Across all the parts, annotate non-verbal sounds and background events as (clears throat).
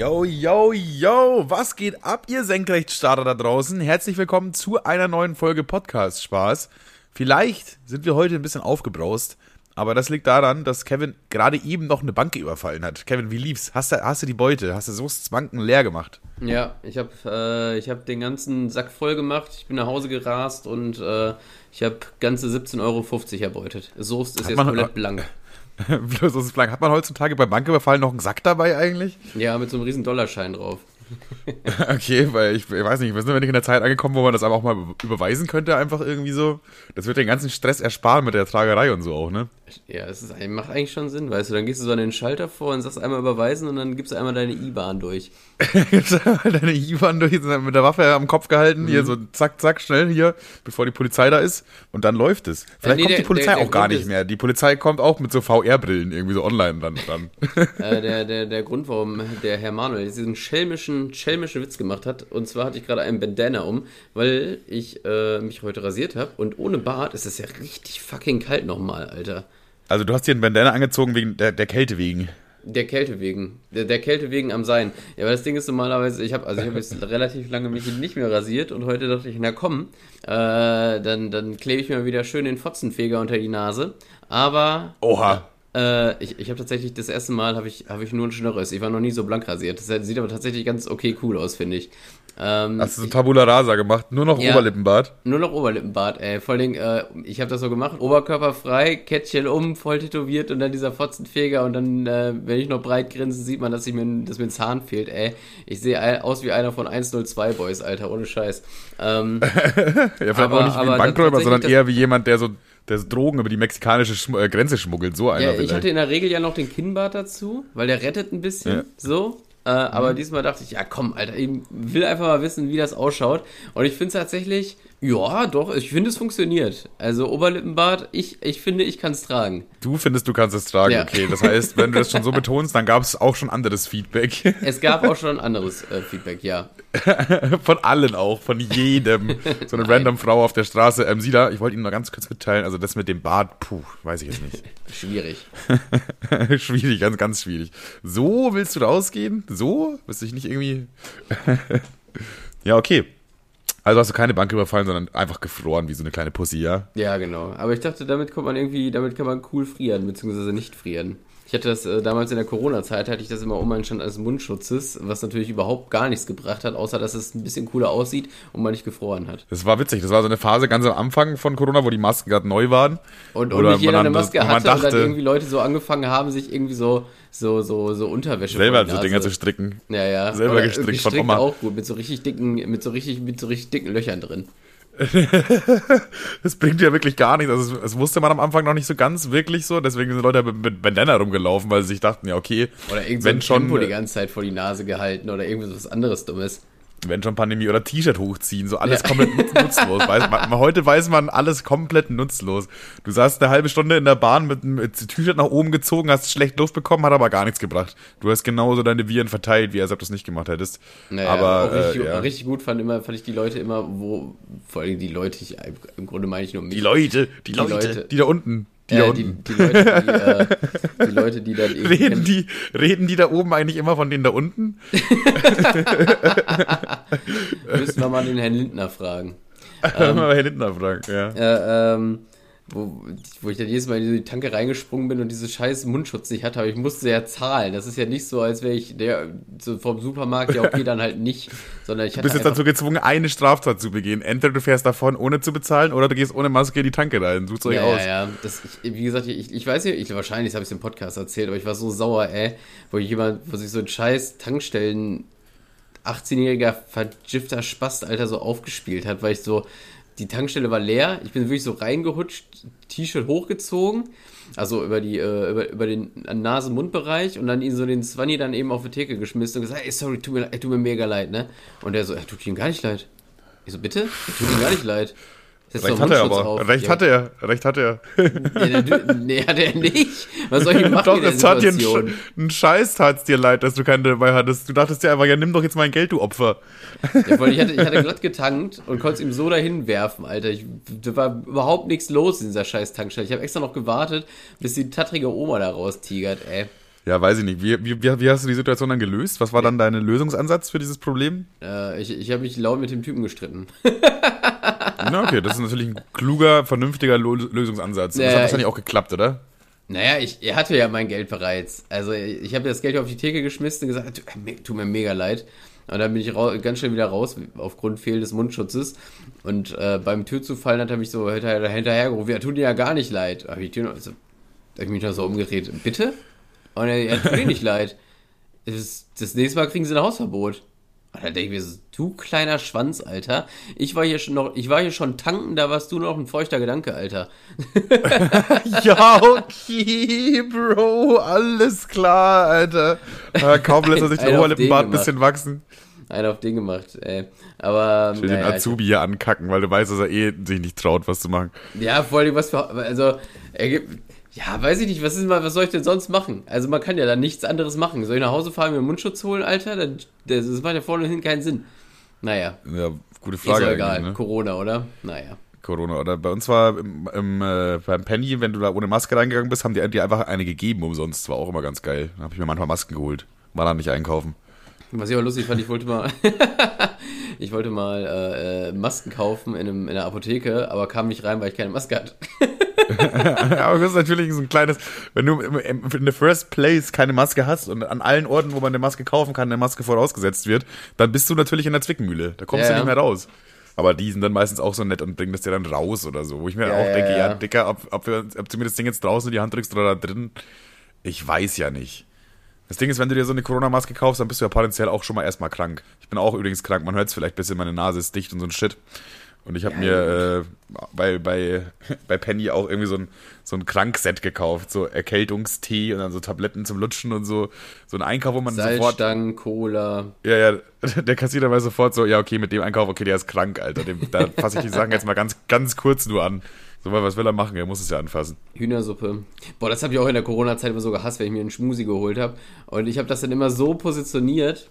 Yo, yo, yo, was geht ab, ihr Senkrechtstarter da draußen? Herzlich willkommen zu einer neuen Folge Podcast Spaß. Vielleicht sind wir heute ein bisschen aufgebraust, aber das liegt daran, dass Kevin gerade eben noch eine Bank überfallen hat. Kevin, wie lief's? Hast du, hast du die Beute? Hast du so Banken leer gemacht? Ja, ich habe äh, hab den ganzen Sack voll gemacht. Ich bin nach Hause gerast und äh, ich habe ganze 17,50 Euro erbeutet. Soest ist Hat jetzt komplett blank. (laughs) Bloß aus Blank. Hat man heutzutage beim Banküberfall noch einen Sack dabei eigentlich? Ja, mit so einem riesen Dollarschein drauf. (laughs) Okay, weil ich, ich weiß nicht, wir sind wir nicht in der Zeit angekommen, wo man das aber auch mal überweisen könnte, einfach irgendwie so. Das wird den ganzen Stress ersparen mit der Tragerei und so auch, ne? Ja, es ist, macht eigentlich schon Sinn, weißt du. Dann gehst du so an den Schalter vor und sagst einmal überweisen und dann gibst du einmal deine IBAN durch. (laughs) Deine IBAN durch mit der Waffe am Kopf gehalten, Mhm. hier so zack, zack, schnell hier, bevor die Polizei da ist und dann läuft es. Vielleicht nee, kommt die der- Polizei der- der auch gar nicht mehr. Die Polizei kommt auch mit so VR-Brillen irgendwie so online dann. dann. (laughs) äh, der, der, der Grund, warum der Herr Manuel diesen schelmischen, schelmischen Witz gemacht hat, und zwar hatte ich gerade einen Bandana um, weil ich äh, mich heute rasiert habe und ohne Bart ist es ja richtig fucking kalt nochmal, Alter. Also du hast dir einen Bandana angezogen wegen der, der Kälte wegen. Der Kälte wegen. Der, der Kälte wegen am Sein. Ja, aber das Ding ist normalerweise, ich habe also ich habe jetzt (laughs) relativ lange mich nicht mehr rasiert und heute dachte ich, na komm, äh, dann, dann klebe ich mir wieder schön den Fotzenfeger unter die Nase. Aber Oha. äh, ich, ich habe tatsächlich das erste Mal habe ich, hab ich nur einen Schnörres. Ich war noch nie so blank rasiert. Das sieht aber tatsächlich ganz okay cool aus, finde ich. Ähm, Hast du so Tabula Rasa gemacht? Nur noch Ja. Oberlippenbart? nur noch Oberlippenbart, ey. Vor allem, äh, ich habe das so gemacht, Oberkörper frei, Kettchen um, voll tätowiert und dann dieser Fotzenfeger und dann, äh, wenn ich noch breit grinse, sieht man, dass, ich mir, dass mir ein Zahn fehlt, ey. Ich sehe aus wie einer von 102 Boys, Alter, ohne Scheiß. Ähm, (laughs) Ja, vielleicht Aber- auch nicht wie ein Bankräuber, sondern eher wie jemand, der so, der Drogen über die mexikanische Schm äh, Grenze schmuggelt. So einer ja, ich vielleicht. hatte in der Regel ja noch den Kinnbart dazu, weil der rettet ein bisschen, Ja. so. Äh, aber diesmal dachte ich, ja komm, Alter, ich will einfach mal wissen, wie das ausschaut. Und ich finde es tatsächlich, ja, doch, ich finde es funktioniert. Also Oberlippenbart, ich, ich finde, ich kann es tragen. Du findest, du kannst es tragen, Ja. okay. Das heißt, wenn du das schon so (laughs) betonst, dann gab es auch schon anderes Feedback. Es gab auch schon anderes äh, Feedback, ja. (laughs) Von allen auch, von jedem. So eine random Frau auf der Straße. Ähm, Sie da, ich wollte Ihnen noch ganz kurz mitteilen, also das mit dem Bart, puh, weiß ich jetzt nicht. (laughs) Schwierig. (laughs) schwierig, ganz, ganz schwierig. So willst du rausgehen? So? Willst du dich nicht irgendwie. ja, okay. Also hast du keine Bank überfallen, sondern einfach gefroren, wie so eine kleine Pussy, ja? Ja, genau. Aber ich dachte, damit kommt man irgendwie, damit kann man cool frieren, beziehungsweise nicht frieren. Ich hatte das äh, damals in der Corona-Zeit, hatte ich das immer um einen Stand eines Mundschutzes, was natürlich überhaupt gar nichts gebracht hat, außer dass es ein bisschen cooler aussieht und man nicht gefroren hat. Das war witzig. Das war so eine Phase ganz am Anfang von Corona, wo die Masken gerade neu waren. Und, und nicht jeder eine Maske man hatte und dann dachte- irgendwie Leute so angefangen haben, sich irgendwie so, so, so, so Unterwäsche Selber so Dinger zu stricken. Ja, ja. selber Oder gestrickt von gestrickt Oma. auch gut, mit so richtig dicken, mit so richtig, mit so richtig dicken Löchern drin. (laughs) Das bringt ja wirklich gar nichts. Also, das wusste man am Anfang noch nicht so ganz wirklich so. Deswegen sind Leute mit, Bandana rumgelaufen, weil sie sich dachten, ja, okay, Oder irgend so schon, Tempo die ganze Zeit vor die Nase gehalten oder irgendwie so was anderes Dummes. Wenn schon Pandemie oder T-Shirt hochziehen, so alles komplett nutz- (laughs) nutzlos. Weiß man, heute weiß man alles komplett nutzlos. Du saßt eine halbe Stunde in der Bahn mit einem T-Shirt nach oben gezogen, hast schlecht Luft bekommen, hat aber gar nichts gebracht. Du hast genauso deine Viren verteilt, wie als ob du es nicht gemacht hättest. Naja, aber auch richtig, äh, ja. richtig gut fand immer, fand ich die Leute immer, wo, vor allem die Leute, ich, im Grunde meine ich nur mich. die Leute, die, Die Leute, Leute. die da unten, die äh, die, die Leute, die, äh, (laughs) die Leute, die dann irgendwie. Reden die, reden die da oben eigentlich immer von denen da unten? (laughs) Müssen wir mal den Herrn Lindner fragen. (laughs) Ähm, mal Herr Lindner fragen, ja. Äh, ähm, wo, wo ich dann jedes Mal in die Tanke reingesprungen bin und diese scheiß Mundschutz nicht hatte, aber ich musste ja zahlen. Das ist ja nicht so, als wäre ich der so vom Supermarkt, ja okay, dann halt nicht, sondern ich Du bist jetzt dazu gezwungen, eine Straftat zu begehen. Entweder du fährst davon, ohne zu bezahlen, oder du gehst ohne Maske in die Tanke rein. Sucht euch ja, aus. ja, ja, das, ich, wie gesagt, ich, ich weiß nicht, ich, wahrscheinlich habe ich es im Podcast erzählt, aber ich war so sauer, ey, wo jemand, wo sich so ein scheiß Tankstellen 18-jähriger vergifter Spast, Alter, so aufgespielt hat, weil ich so, die Tankstelle war leer, ich bin wirklich so reingehutscht, T-Shirt hochgezogen, also über die, äh, über, über den Nase-Mund-Bereich und dann ihn so den Swanny dann eben auf die Theke geschmissen und gesagt, ey, sorry, tut mir, tut mir mega leid, ne? Und der so, ja, tut ihm gar nicht leid. Ich so, bitte? Tut ihm gar nicht leid. Recht doch hat er Mundschutz aber. Recht Ja, hat er. Recht hat er. ja, der, nee, hat er nicht. Was soll ich machen doch, es tat dir? Sch einen Scheiß tat's dir leid, dass du keinen dabei hattest. Du dachtest dir einfach, ja, nimm doch jetzt mein Geld, du Opfer. Ja, ich, hatte, ich hatte glatt getankt und konnte es ihm so dahin werfen, Alter. Ich, da war überhaupt nichts los in dieser scheiß Tankstelle. Ich habe extra noch gewartet, bis die tattrige Oma da raustigert, ey. Ja, weiß ich nicht. Wie, wie, wie hast du die Situation dann gelöst? Was war dann dein Lösungsansatz für dieses Problem? Äh, ich ich habe mich laut mit dem Typen gestritten. Na, okay, das ist natürlich ein kluger, vernünftiger Lo Lösungsansatz. Das Ja, hat wahrscheinlich ich- auch geklappt, oder? Naja, ich, er hatte ja mein Geld bereits. Also ich habe das Geld auf die Theke geschmissen und gesagt, "Tu- mir- tut mir mega leid. Und dann bin ich ganz schnell wieder raus, aufgrund fehlendes Mundschutzes. Und äh, beim Türzufallen hat er mich so hinterher, hinterhergerufen, ja, tut dir ja gar nicht leid. Da habe ich, die Tür noch- also, hab ich mich noch so umgedreht, bitte? Und er, ja, tut dir nicht leid. Das, das nächste Mal kriegen sie ein Hausverbot. Und dann denke ich mir so, du kleiner Schwanz, Alter. Ich war hier schon noch, ich war hier schon tanken, da warst du noch ein feuchter Gedanke, Alter. (laughs) Ja, okay, Bro, alles klar, Alter. Ja, kaum lässt er sich (laughs) den Oberlippenbart ein den bisschen wachsen. Einer auf den gemacht, ey. Aber, Ich will den naja, Azubi hier ankacken, weil du weißt, dass er eh sich nicht traut, was zu machen. ja, vor allem was für, also, er gibt, ja, weiß ich nicht, was ist mal, was soll ich denn sonst machen? Also, man kann ja dann nichts anderes machen. Soll ich nach Hause fahren, mir einen Mundschutz holen, Alter? Das, das macht ja vorne und hinten keinen Sinn. Naja, Ja, gute ist Frage ja eigentlich, egal. ne? Corona, oder? Naja. Corona. Oder bei uns war im, im, äh, beim Penny, wenn du da ohne Maske reingegangen bist, haben die dir einfach eine gegeben umsonst. War auch immer ganz geil. Da habe ich mir manchmal Masken geholt. War dann nicht einkaufen. Was ich aber lustig fand, ich wollte mal, (laughs) ich wollte mal äh, äh, Masken kaufen in, einem, in einer Apotheke, aber kam nicht rein, weil ich keine Maske hatte. (laughs) Aber das ist natürlich so ein kleines, wenn du in the first place keine Maske hast und an allen Orten, wo man eine Maske kaufen kann, eine Maske vorausgesetzt wird, dann bist du natürlich in der Zwickmühle. Da kommst Ja, du nicht mehr raus. Aber die sind dann meistens auch so nett und bringen das dir dann raus oder so. Wo ich mir Ja, auch denke, ja, ja. Dicker, ob, ob, wir, ob du mir das Ding jetzt draußen in die Hand drückst oder da drin, ich weiß ja nicht. Das Ding ist, wenn du dir so eine Corona-Maske kaufst, dann bist du ja potenziell auch schon mal erstmal krank. Ich bin auch übrigens krank, man hört es vielleicht ein bisschen, meine Nase ist dicht und so ein Shit. Und ich habe mir äh, bei, bei, (laughs) bei Penny auch irgendwie so ein, so ein Krankset gekauft, so Erkältungstee und dann so Tabletten zum Lutschen und so. So ein Einkauf, wo man sofort. Salzstangen, Cola. Ja, ja, (laughs) der Kassierer weiß sofort so, ja, okay, mit dem Einkauf, okay, der ist krank, Alter. Dem, da fasse ich die Sachen jetzt mal ganz, ganz kurz nur an. So, was will er machen? Er muss es ja anfassen. Hühnersuppe. Boah, das habe ich auch in der Corona-Zeit immer so gehasst, wenn ich mir einen Schmusi geholt habe. Und ich habe das dann immer so positioniert.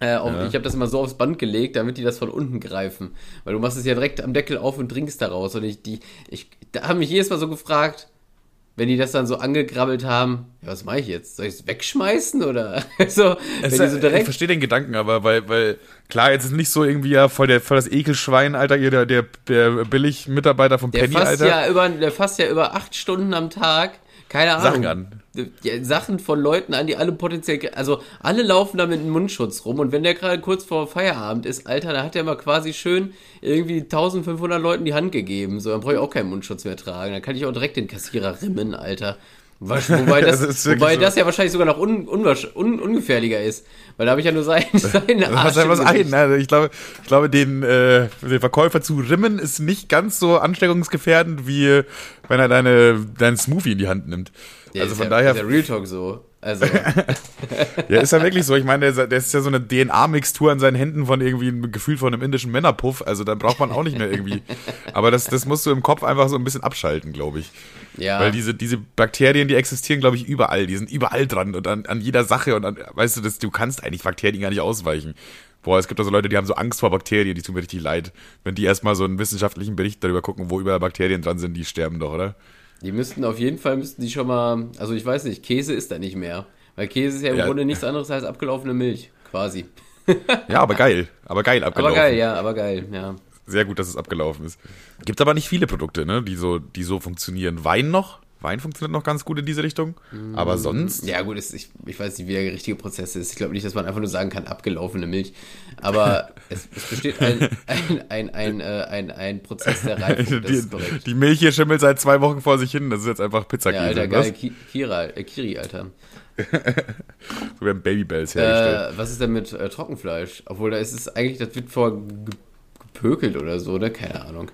Äh, auf, Ja. Ich habe das immer so aufs Band gelegt, damit die das von unten greifen. Weil du machst es ja direkt am Deckel auf und trinkst daraus. Und ich, die, ich, da haben mich jedes Mal so gefragt, wenn die das dann so angegrabbelt haben, ja, was mache ich jetzt? Soll ich es wegschmeißen oder (laughs) so? wenn die so ich direkt verstehe den Gedanken, aber weil, weil, klar, jetzt ist nicht so irgendwie ja voll, der, voll das Ekelschwein, Alter, ihr, der, der, der Billig-Mitarbeiter vom Der Penny, fasst, Alter. ja über, der fasst ja über acht Stunden am Tag, keine Ahnung. Sachen an. Ja, Sachen von Leuten an, die alle potenziell, also alle laufen da mit einem Mundschutz rum und wenn der gerade kurz vor Feierabend ist, Alter, da hat der mal quasi schön irgendwie 1500 Leuten die Hand gegeben, so, dann brauche ich auch keinen Mundschutz mehr tragen, dann kann ich auch direkt den Kassierer rimmen, Alter. (laughs) Wobei, das, Das wobei so. das ja wahrscheinlich sogar noch un, unwahrsch- un, ungefährlicher ist, weil da habe ich ja nur sein, seinen Das Arsch. Ne? Also Ich glaube, ich glaube den, äh, den Verkäufer zu rimmen ist nicht ganz so ansteckungsgefährdend, wie wenn er deine, deinen Smoothie in die Hand nimmt. Ja, also von ja, daher, ist ja Real Talk so. Also, (laughs) ja, ist ja wirklich so. Ich meine, der, der ist ja so eine DNA-Mixtur an seinen Händen von irgendwie einem Gefühl von einem indischen Männerpuff. Also dann braucht man auch nicht mehr irgendwie. Aber das, das musst du im Kopf einfach so ein bisschen abschalten, glaube ich. ja. Weil diese, diese Bakterien, die existieren, glaube ich, überall. Die sind überall dran und an, an jeder Sache und an, weißt du, das, du kannst eigentlich Bakterien gar nicht ausweichen. Boah, es gibt also Leute, die haben so Angst vor Bakterien, die tun mir richtig leid. Wenn die erstmal so einen wissenschaftlichen Bericht darüber gucken, wo überall Bakterien dran sind, die sterben doch, oder? Die müssten auf jeden Fall, müssten die schon mal, also ich weiß nicht, Käse ist da nicht mehr. Weil Käse ist ja im Ja. Grunde nichts anderes als abgelaufene Milch, quasi. Ja, aber geil. Aber geil Aber abgelaufen. geil, ja, aber geil, ja. Sehr gut, dass es abgelaufen ist. Gibt aber nicht viele Produkte, ne, die so, die so funktionieren. Wein noch? Wein funktioniert noch ganz gut in diese Richtung. Aber sonst. Ja, gut, es, ich, ich weiß nicht, wie der richtige Prozess ist. Ich glaube nicht, dass man einfach nur sagen kann, abgelaufene Milch. Aber (laughs) es, es besteht ein, ein, ein, ein, äh, ein, ein Prozess der Reifung, das Die, ist korrekt. die Milch hier schimmelt seit zwei Wochen vor sich hin. Das ist jetzt einfach Ja, Pizzakäse. Alter, geil, Ki Kira, äh, Kiri, Alter. (laughs) So werden Babybells hergestellt. Äh, was ist denn mit äh, Trockenfleisch? Obwohl, da ist es eigentlich, das wird vor ge- gepökelt oder so, ne? Keine Ahnung.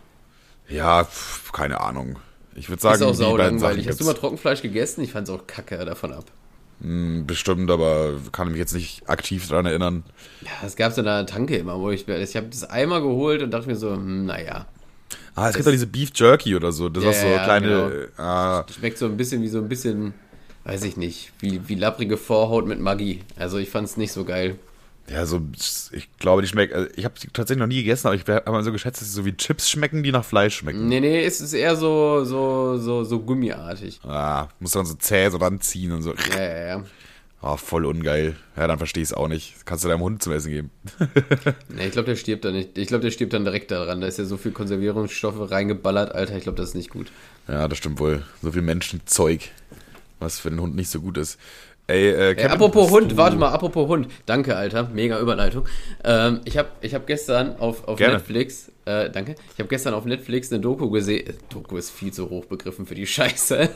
Ja, pf, keine Ahnung. Ich würde sagen, Ist auch die sau beiden langweilig. Hast du mal. Trockenfleisch gegessen? Ich fand's auch kacke davon ab. Hm, Bestimmt, aber kann mich jetzt nicht aktiv dran erinnern. Ja, das gab's in der Tanke immer, wo ich, ich habe das einmal geholt und dachte mir so, hm, naja. Ah, es gibt doch diese Beef Jerky oder so. Das Ja, ist so ja, kleine. genau. ah, Schmeckt so ein bisschen wie so ein bisschen, weiß ich nicht, wie, wie lapprige Vorhaut mit Maggi. Also ich fand's nicht so geil. Ja, so, ich glaube, die schmecken, also ich habe sie tatsächlich noch nie gegessen, aber ich habe mal so geschätzt, dass sie so wie Chips schmecken, die nach Fleisch schmecken. Nee, nee, es ist eher so, so, so, so gummiartig. Ah, muss dann so zäh so ranziehen und so. Ja, ja, ja. Oh, voll ungeil. Ja, dann verstehe ich es auch nicht. Das kannst du deinem Hund zum Essen geben. (laughs) Nee, ich glaube, der stirbt dann nicht. Ich glaube, der stirbt dann direkt daran. Da ist ja so viel Konservierungsstoffe reingeballert, Alter. Ich glaube, das ist nicht gut. Ja, das stimmt wohl. So viel Menschenzeug, was für den Hund nicht so gut ist. Ey, äh, Ey, apropos Hund, du- warte mal, apropos Hund. Danke, Alter. Mega Überleitung. Ähm, ich habe ich hab gestern auf, auf Gerne. Netflix, äh, danke. Ich habe gestern auf Netflix eine Doku gesehen. Doku ist viel zu hoch begriffen für die (laughs) Scheiße.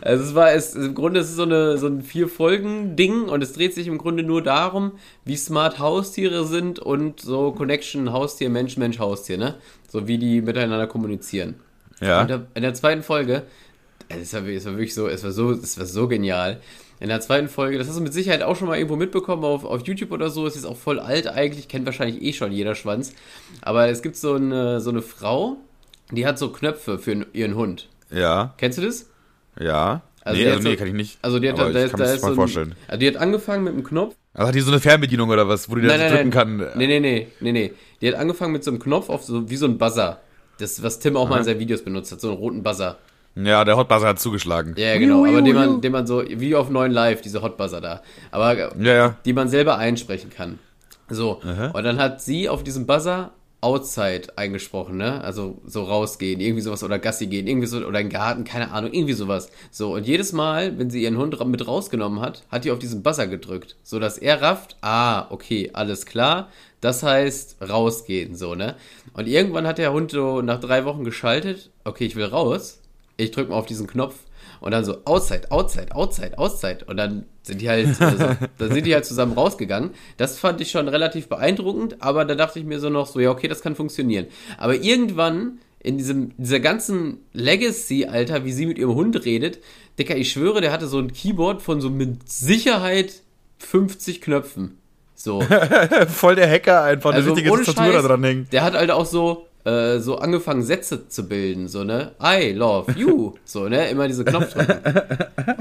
also es war, es, im Grunde ist es so, eine, so ein Vier-Folgen-Ding und es dreht sich im Grunde nur darum, wie smart Haustiere sind und so Connection Haustier, Mensch, Mensch, Haustier, ne? So wie die miteinander kommunizieren. Ja. Und in der zweiten Folge, also es war, es war wirklich so, es war so, es war so genial. In der zweiten Folge, das hast du mit Sicherheit auch schon mal irgendwo mitbekommen auf, auf YouTube oder so, es ist auch voll alt eigentlich, kennt wahrscheinlich eh schon jeder Schwanz. Aber es gibt so eine, so eine Frau, die hat so Knöpfe für ihren Hund. Ja, Kennst du das? ja. Also nee, also nee, so- kann ich nicht. Also die hat da, da, kann da ist so ein, vorstellen. Also die hat angefangen mit einem Knopf. Also hat die so eine Fernbedienung oder was, wo die das Nein, nein, drücken nein. kann? Nee, nee, nee, nee, nee. Die hat angefangen mit so einem Knopf auf so, wie so ein Buzzer. Das, was Tim auch mal in seinen Videos benutzt hat, so einen roten Buzzer. Ja, der Hotbuzzer hat zugeschlagen. Ja, genau. Aber den man, den man so, wie auf 9 Live, diese Hotbuzzer da. Aber Ja, ja. die man selber einsprechen kann. So. Und dann hat sie auf diesem Buzzer Outside eingesprochen, ne? Also so rausgehen, irgendwie sowas oder Gassi gehen, irgendwie so, oder in den Garten, keine Ahnung, irgendwie sowas. So, und jedes Mal, wenn sie ihren Hund mit rausgenommen hat, hat die auf diesen Buzzer gedrückt, so dass er rafft, ah, okay, alles klar, das heißt rausgehen, so, ne? Und irgendwann hat der Hund so nach drei Wochen geschaltet, okay, ich will raus, ich drück mal auf diesen Knopf und dann so outside, outside, outside, outside und dann sind die halt, also, dann sind die halt zusammen rausgegangen. Das fand ich schon relativ beeindruckend, aber da dachte ich mir so noch so, ja okay, das kann funktionieren. Aber irgendwann in diesem dieser ganzen Legacy, Alter, wie sie mit ihrem Hund redet, Dicker, ich schwöre, der hatte so ein Keyboard von so mit Sicherheit 50 Knöpfen. So. (laughs) Voll der Hacker einfach, eine Also richtige Tastatur da dran hängt. Der hat halt auch so, äh, so angefangen, Sätze zu bilden, so, ne? I love you. (laughs) So, ne? Immer diese Knopfdrücken.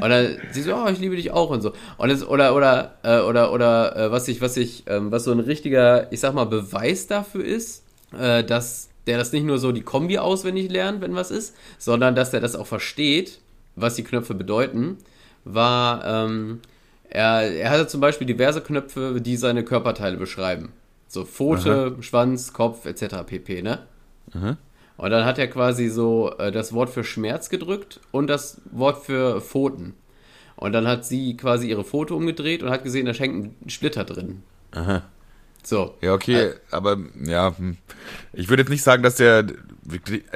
und dann sie so, oh, ich liebe dich auch und so. Und es, oder, oder, äh, oder, oder, äh, was ich, was ich, ähm, was so ein richtiger, ich sag mal, Beweis dafür ist, äh, dass der das nicht nur so die Kombi auswendig lernt, wenn was ist, sondern dass der das auch versteht, was die Knöpfe bedeuten, war, ähm, er, er hatte zum Beispiel diverse Knöpfe, die seine Körperteile beschreiben. So Pfote, Schwanz, Kopf etc. pp. Ne? Und dann hat er quasi so äh, das Wort für Schmerz gedrückt und das Wort für Pfoten. Und dann hat sie quasi ihre Pfote umgedreht und hat gesehen, da hängt ein Splitter drin. Aha. So. Ja, okay, aber ja, hm. ich würde jetzt nicht sagen, dass der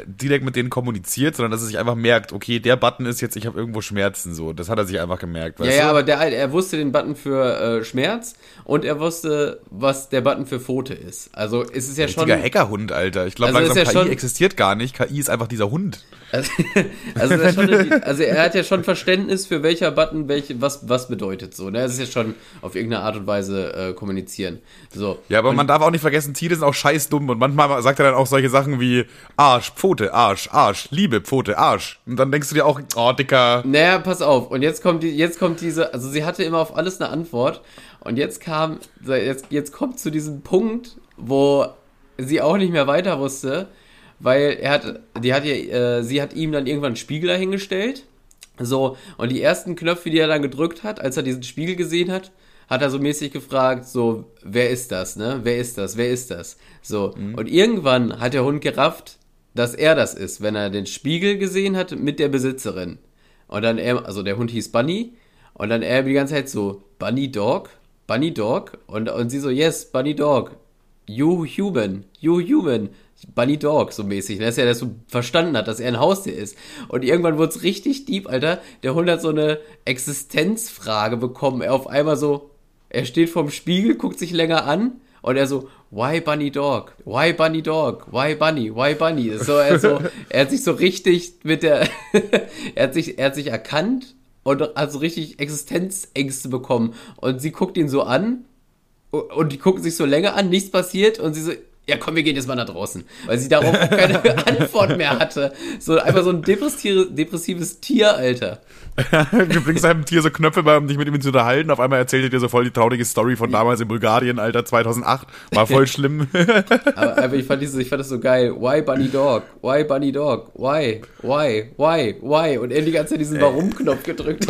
direkt mit denen kommuniziert, sondern dass er sich einfach merkt, okay, der Button ist jetzt, ich habe irgendwo Schmerzen, so. Das hat er sich einfach gemerkt, Ja, ja, du? aber der, er wusste den Button für äh, Schmerz und er wusste, was der Button für Pfote ist. Also es ist ja schon. Richtiger Hackerhund, Alter. Ich glaube, Also ist langsam ja KI existiert gar nicht. KI ist einfach dieser Hund. Also, (laughs) also, er, schon eine, also er hat ja schon Verständnis für welcher Button welche, was, was bedeutet so. Ne? Das ist ja schon auf irgendeine Art und Weise äh, kommunizieren. So. Ja, aber man darf auch nicht vergessen, Tiere sind auch scheiß dumm und manchmal sagt er dann auch solche Sachen wie Arsch, Pfote, Arsch, Arsch, Liebe, Pfote, Arsch. Und dann denkst du dir auch, oh, dicker. Naja, pass auf. Und jetzt kommt die, jetzt kommt diese, also sie hatte immer auf alles eine Antwort. Und jetzt kam, jetzt, jetzt kommt zu diesem Punkt, wo sie auch nicht mehr weiter wusste, weil er hat, die hat ihr, äh, sie hat ihm dann irgendwann einen Spiegel dahingestellt. So, und die ersten Knöpfe, die er dann gedrückt hat, als er diesen Spiegel gesehen hat, hat er so mäßig gefragt, so, wer ist das, ne? Wer ist das? Wer ist das? So, und irgendwann hat der Hund gerafft, dass er das ist, wenn er den Spiegel gesehen hat mit der Besitzerin. Und dann er, also der Hund hieß Bunny, und dann er die ganze Zeit so, Bunny Dog? Bunny Dog? Und, und sie so, yes, Bunny Dog. You human, you human. Bunny Dog, so mäßig, dass er das so verstanden hat, dass er ein Haustier ist. Und irgendwann wurde es richtig deep, Alter. Der Hund hat so eine Existenzfrage bekommen. Er auf einmal so, er steht vorm Spiegel, guckt sich länger an und er so, why Bunny Dog? Why Bunny Dog? Why Bunny? Why Bunny? So, er, so, (laughs) er hat sich so richtig mit der, (laughs) er hat sich, er hat sich erkannt und hat so richtig Existenzängste bekommen. Und sie guckt ihn so an und die gucken sich so länger an, nichts passiert und sie so, ja komm, wir gehen jetzt mal nach draußen. Weil sie darauf (laughs) keine (laughs) Antwort mehr hatte. So einfach so ein depressives Tier, Alter. du bringst einem Tier so Knöpfe bei, um dich mit ihm zu unterhalten. Auf einmal erzählt er dir so voll die traurige Story von damals in Bulgarien, Alter, 2008. War voll (laughs) schlimm. aber, aber ich, fand dieses, ich fand das so geil. Why Bunny Dog? Why Bunny Dog? Why? Why? Why? Why? Und er die ganze Zeit diesen Warum-Knopf gedrückt.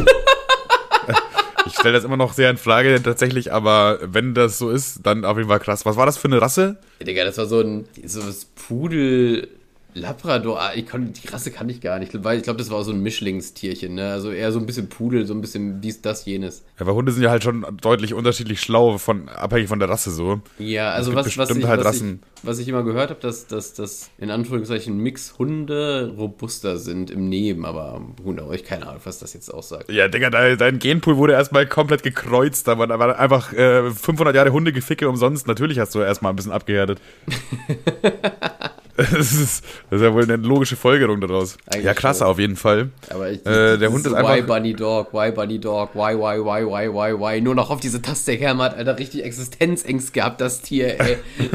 Ich stelle das immer noch sehr in Frage tatsächlich, aber wenn das so ist, dann auf jeden Fall krass. Was war das für eine Rasse? Ja, Digga, das war so ein so Pudel Labrador, ah, ich konnte, die Rasse kann ich gar nicht, weil ich glaube, das war so ein Mischlingstierchen, ne? Also eher so ein bisschen Pudel, so ein bisschen dies, das, jenes. Ja, weil Hunde sind ja halt schon deutlich unterschiedlich schlau, von, abhängig von der Rasse so. Ja, also was, was, ich, halt was, ich, was ich immer gehört habe, dass, dass, dass in Anführungszeichen Mix-Hunde robuster sind im Neben, aber Hunde, euch keine Ahnung, was das jetzt aussagt. Ja, Digga, dein, dein Genpool wurde erstmal komplett gekreuzt, da waren einfach äh, 500 Jahre Hundegeficke umsonst. Natürlich hast du erstmal ein bisschen abgehärtet. (laughs) (laughs) Das ist, das ist ja wohl eine logische Folgerung daraus. Eigentlich ja, klasse, auf jeden Fall. Aber ich, äh, der Hund ist einfach. Why Bunny Dog, why Bunny Dog, why, why, why, why, why, why. Nur noch auf diese Taste hämmert, Alter, richtig Existenzängst gehabt, das Tier, ey. (laughs)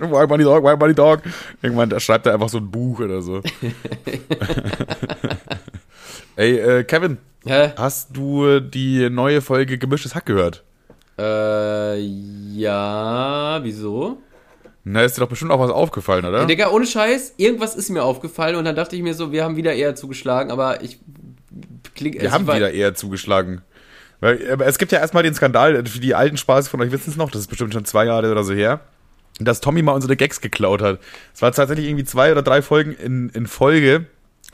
why Bunny Dog, why Bunny Dog. Irgendwann schreibt er einfach so ein Buch oder so. (laughs) ey, äh, Kevin, Hä? hast du die neue Folge Gemischtes Hack gehört? Äh, ja, wieso? Na, ist dir doch bestimmt auch was aufgefallen, oder? Ja, Digga, ohne Scheiß, irgendwas ist mir aufgefallen und dann dachte ich mir so, wir haben wieder eher zugeschlagen, aber ich klingt Wir haben wieder eher zugeschlagen. Weil, aber es gibt ja erstmal den Skandal, die alten Spaß von euch wissen es noch, das ist bestimmt schon zwei Jahre oder so her, dass Tommy mal unsere Gags geklaut hat. Es war tatsächlich irgendwie zwei oder drei Folgen in, in Folge,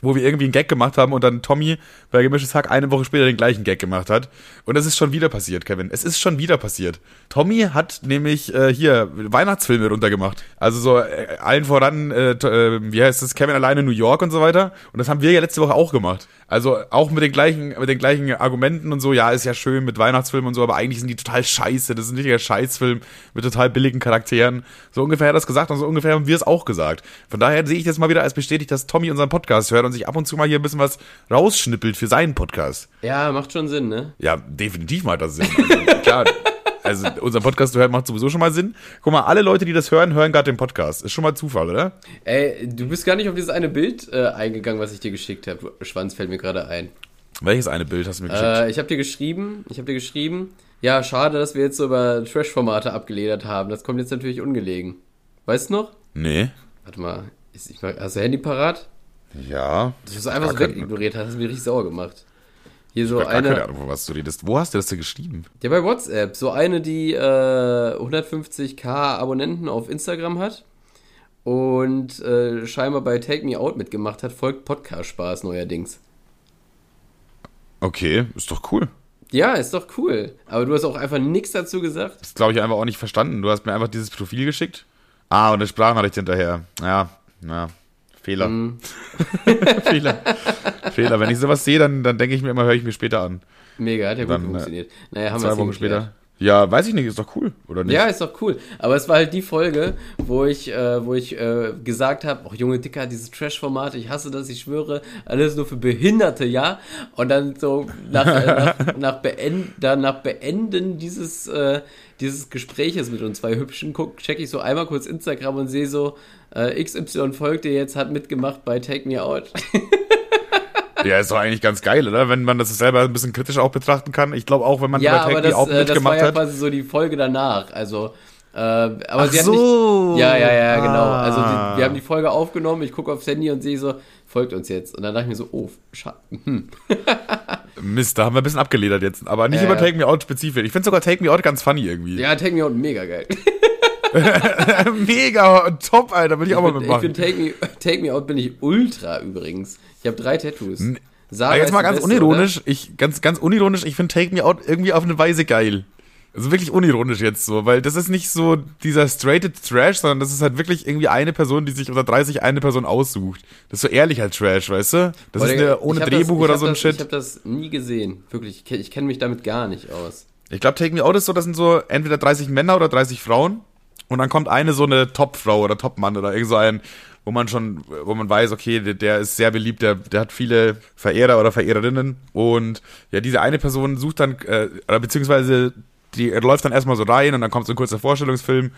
wo wir irgendwie einen Gag gemacht haben und dann Tommy bei Gemischtes Hack eine Woche später den gleichen Gag gemacht hat. Und es ist schon wieder passiert, Kevin. Es ist schon wieder passiert. Tommy hat nämlich äh, hier Weihnachtsfilme runtergemacht. Also so äh, allen voran, äh, äh, wie heißt das, Kevin alleine New York und so weiter. Und das haben wir ja letzte Woche auch gemacht. Also auch mit den gleichen, mit den gleichen Argumenten und so, ja, ist ja schön mit Weihnachtsfilmen und so, aber eigentlich sind die total scheiße. Das ist ein richtiger Scheißfilm mit total billigen Charakteren. So ungefähr hat er das gesagt und so ungefähr haben wir es auch gesagt. Von daher sehe ich das mal wieder als bestätigt, dass Tommy unseren Podcast hört und sich ab und zu mal hier ein bisschen was rausschnippelt für seinen Podcast. Ja, macht schon Sinn, ne? Ja, definitiv macht das Sinn. Also, klar. (laughs) Also unser Podcast hört macht sowieso schon mal Sinn. Guck mal, alle Leute, die das hören, hören gerade den Podcast. Ist schon mal Zufall, oder? Ey, du bist gar nicht auf dieses eine Bild äh, eingegangen, was ich dir geschickt habe. Schwanz fällt mir gerade ein. Welches eine Bild hast du mir geschickt? Äh, ich habe dir geschrieben, ich habe dir geschrieben, ja, schade, dass wir jetzt so über Trash-Formate abgeledert haben. Das kommt jetzt natürlich ungelegen. Weißt du noch? Nee. Warte mal, ist, ich, hast du Handy parat? Ja. Das ist einfach so wegignoriert, hast du mir richtig sauer gemacht. Hier so ich eine. Keine Ahnung, von was du redest. Wo hast du das denn geschrieben? Ja, bei WhatsApp. So eine, die äh, 150k Abonnenten auf Instagram hat und äh, scheinbar bei Take Me Out mitgemacht hat, folgt Podcast Spaß neuerdings. Okay, ist doch cool. Ja, ist doch cool. Aber du hast auch einfach nichts dazu gesagt. Das glaube ich einfach auch nicht verstanden. Du hast mir einfach dieses Profil geschickt. Ah, und eine Sprachnachricht hinterher. Ja, ja. Fehler. Mm. (laughs) Fehler. Fehler. Wenn ich sowas sehe, dann, dann denke ich mir immer, höre ich mir später an. Mega, hat ja gut dann, äh, funktioniert. Naja, haben zwei Wochen später. Ja, weiß ich nicht, ist doch cool, oder nicht? Ja, ist doch cool. Aber es war halt die Folge, wo ich, äh, wo ich äh, gesagt habe, oh Junge Dicker, dieses Trash-Format, ich hasse das, ich schwöre, alles nur für Behinderte, ja. Und dann so nach, äh, nach, (laughs) nach, Beend, dann nach Beenden dieses, äh, dieses Gespräches mit uns zwei Hübschen, guck, check ich so einmal kurz Instagram und sehe so, äh, XY folgt dir jetzt, hat mitgemacht bei Take Me Out. (laughs) Ja, ist doch eigentlich ganz geil, oder? Wenn man das selber ein bisschen kritisch auch betrachten kann. Ich glaube auch, wenn man ja, über Take Me auch mitgemacht hat. Ja, das war ja hat. quasi so die Folge danach. Also, äh, aber Ach sie so. Nicht, ja, ja, ja, genau. Also die, wir haben die Folge aufgenommen, ich gucke aufs Handy und sehe so, folgt uns jetzt. Und dann dachte ich mir so, oh, schade. Hm. (laughs) Mist, da haben wir ein bisschen abgeledert jetzt. Aber nicht äh, über Take Me Out spezifisch. Ich finde sogar Take Me Out ganz funny irgendwie. Ja, Take Me Out mega geil. (laughs) (laughs) mega top, Alter, will ich, ich auch mal mitmachen. Ich finde Take Me, Take Me Out bin ich ultra übrigens. Ich habe drei Tattoos. Sarah jetzt mal ganz Beste, unironisch, oder? ich ganz ganz unironisch, ich finde Take Me Out irgendwie auf eine Weise geil. Also wirklich unironisch jetzt so, weil das ist nicht so dieser straighted Trash, sondern das ist halt wirklich irgendwie eine Person, die sich unter 30 eine Person aussucht. Das ist so ehrlich halt Trash, weißt du? Das Boah, ist eine, ohne Drehbuch das, oder so ein das, Shit. Ich habe das nie gesehen, wirklich. Ich, ich kenne mich damit gar nicht aus. Ich glaube, Take Me Out ist so, das sind so entweder 30 Männer oder 30 Frauen und dann kommt eine so eine Top-Frau oder Top-Mann oder irgend so ein wo man schon, wo man weiß, okay, der, der ist sehr beliebt, der, der hat viele Verehrer oder Verehrerinnen und ja, diese eine Person sucht dann, äh, oder beziehungsweise die läuft dann erstmal so rein und dann kommt so ein kurzer Vorstellungsfilm.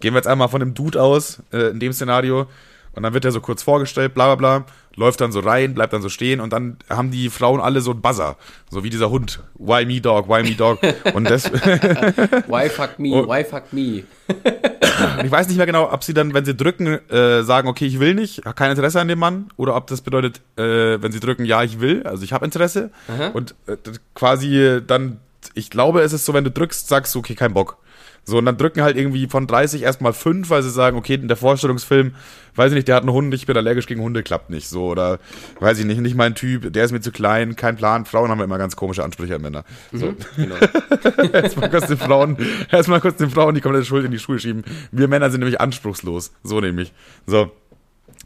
Gehen wir jetzt einmal von dem Dude aus, äh, in dem Szenario. Und dann wird er so kurz vorgestellt, bla bla bla, läuft dann so rein, bleibt dann so stehen und dann haben die Frauen alle so ein Buzzer. So wie dieser Hund. Why me dog, why me dog. Und das. (laughs) why fuck me, why fuck me. (laughs) ich weiß nicht mehr genau, ob sie dann, wenn sie drücken, äh, sagen, okay, ich will nicht, kein Interesse an dem Mann, oder ob das bedeutet, äh, wenn sie drücken, ja, ich will, also ich habe Interesse. Aha. Und äh, quasi dann, ich glaube, es ist so, wenn du drückst, sagst du, okay, kein Bock. So, und dann drücken halt irgendwie von 30 erstmal fünf, weil sie sagen, okay, der Vorstellungsfilm, weiß ich nicht, der hat einen Hund, ich bin allergisch gegen Hunde, klappt nicht. So, oder weiß ich nicht, nicht mein Typ, der ist mir zu klein, kein Plan. Frauen haben immer ganz komische Ansprüche an Männer. So. Genau. (laughs) erstmal kurz den Frauen, erstmal kurz den Frauen die komplette Schuld in die Schuhe schieben. Wir Männer sind nämlich anspruchslos. So nämlich. So.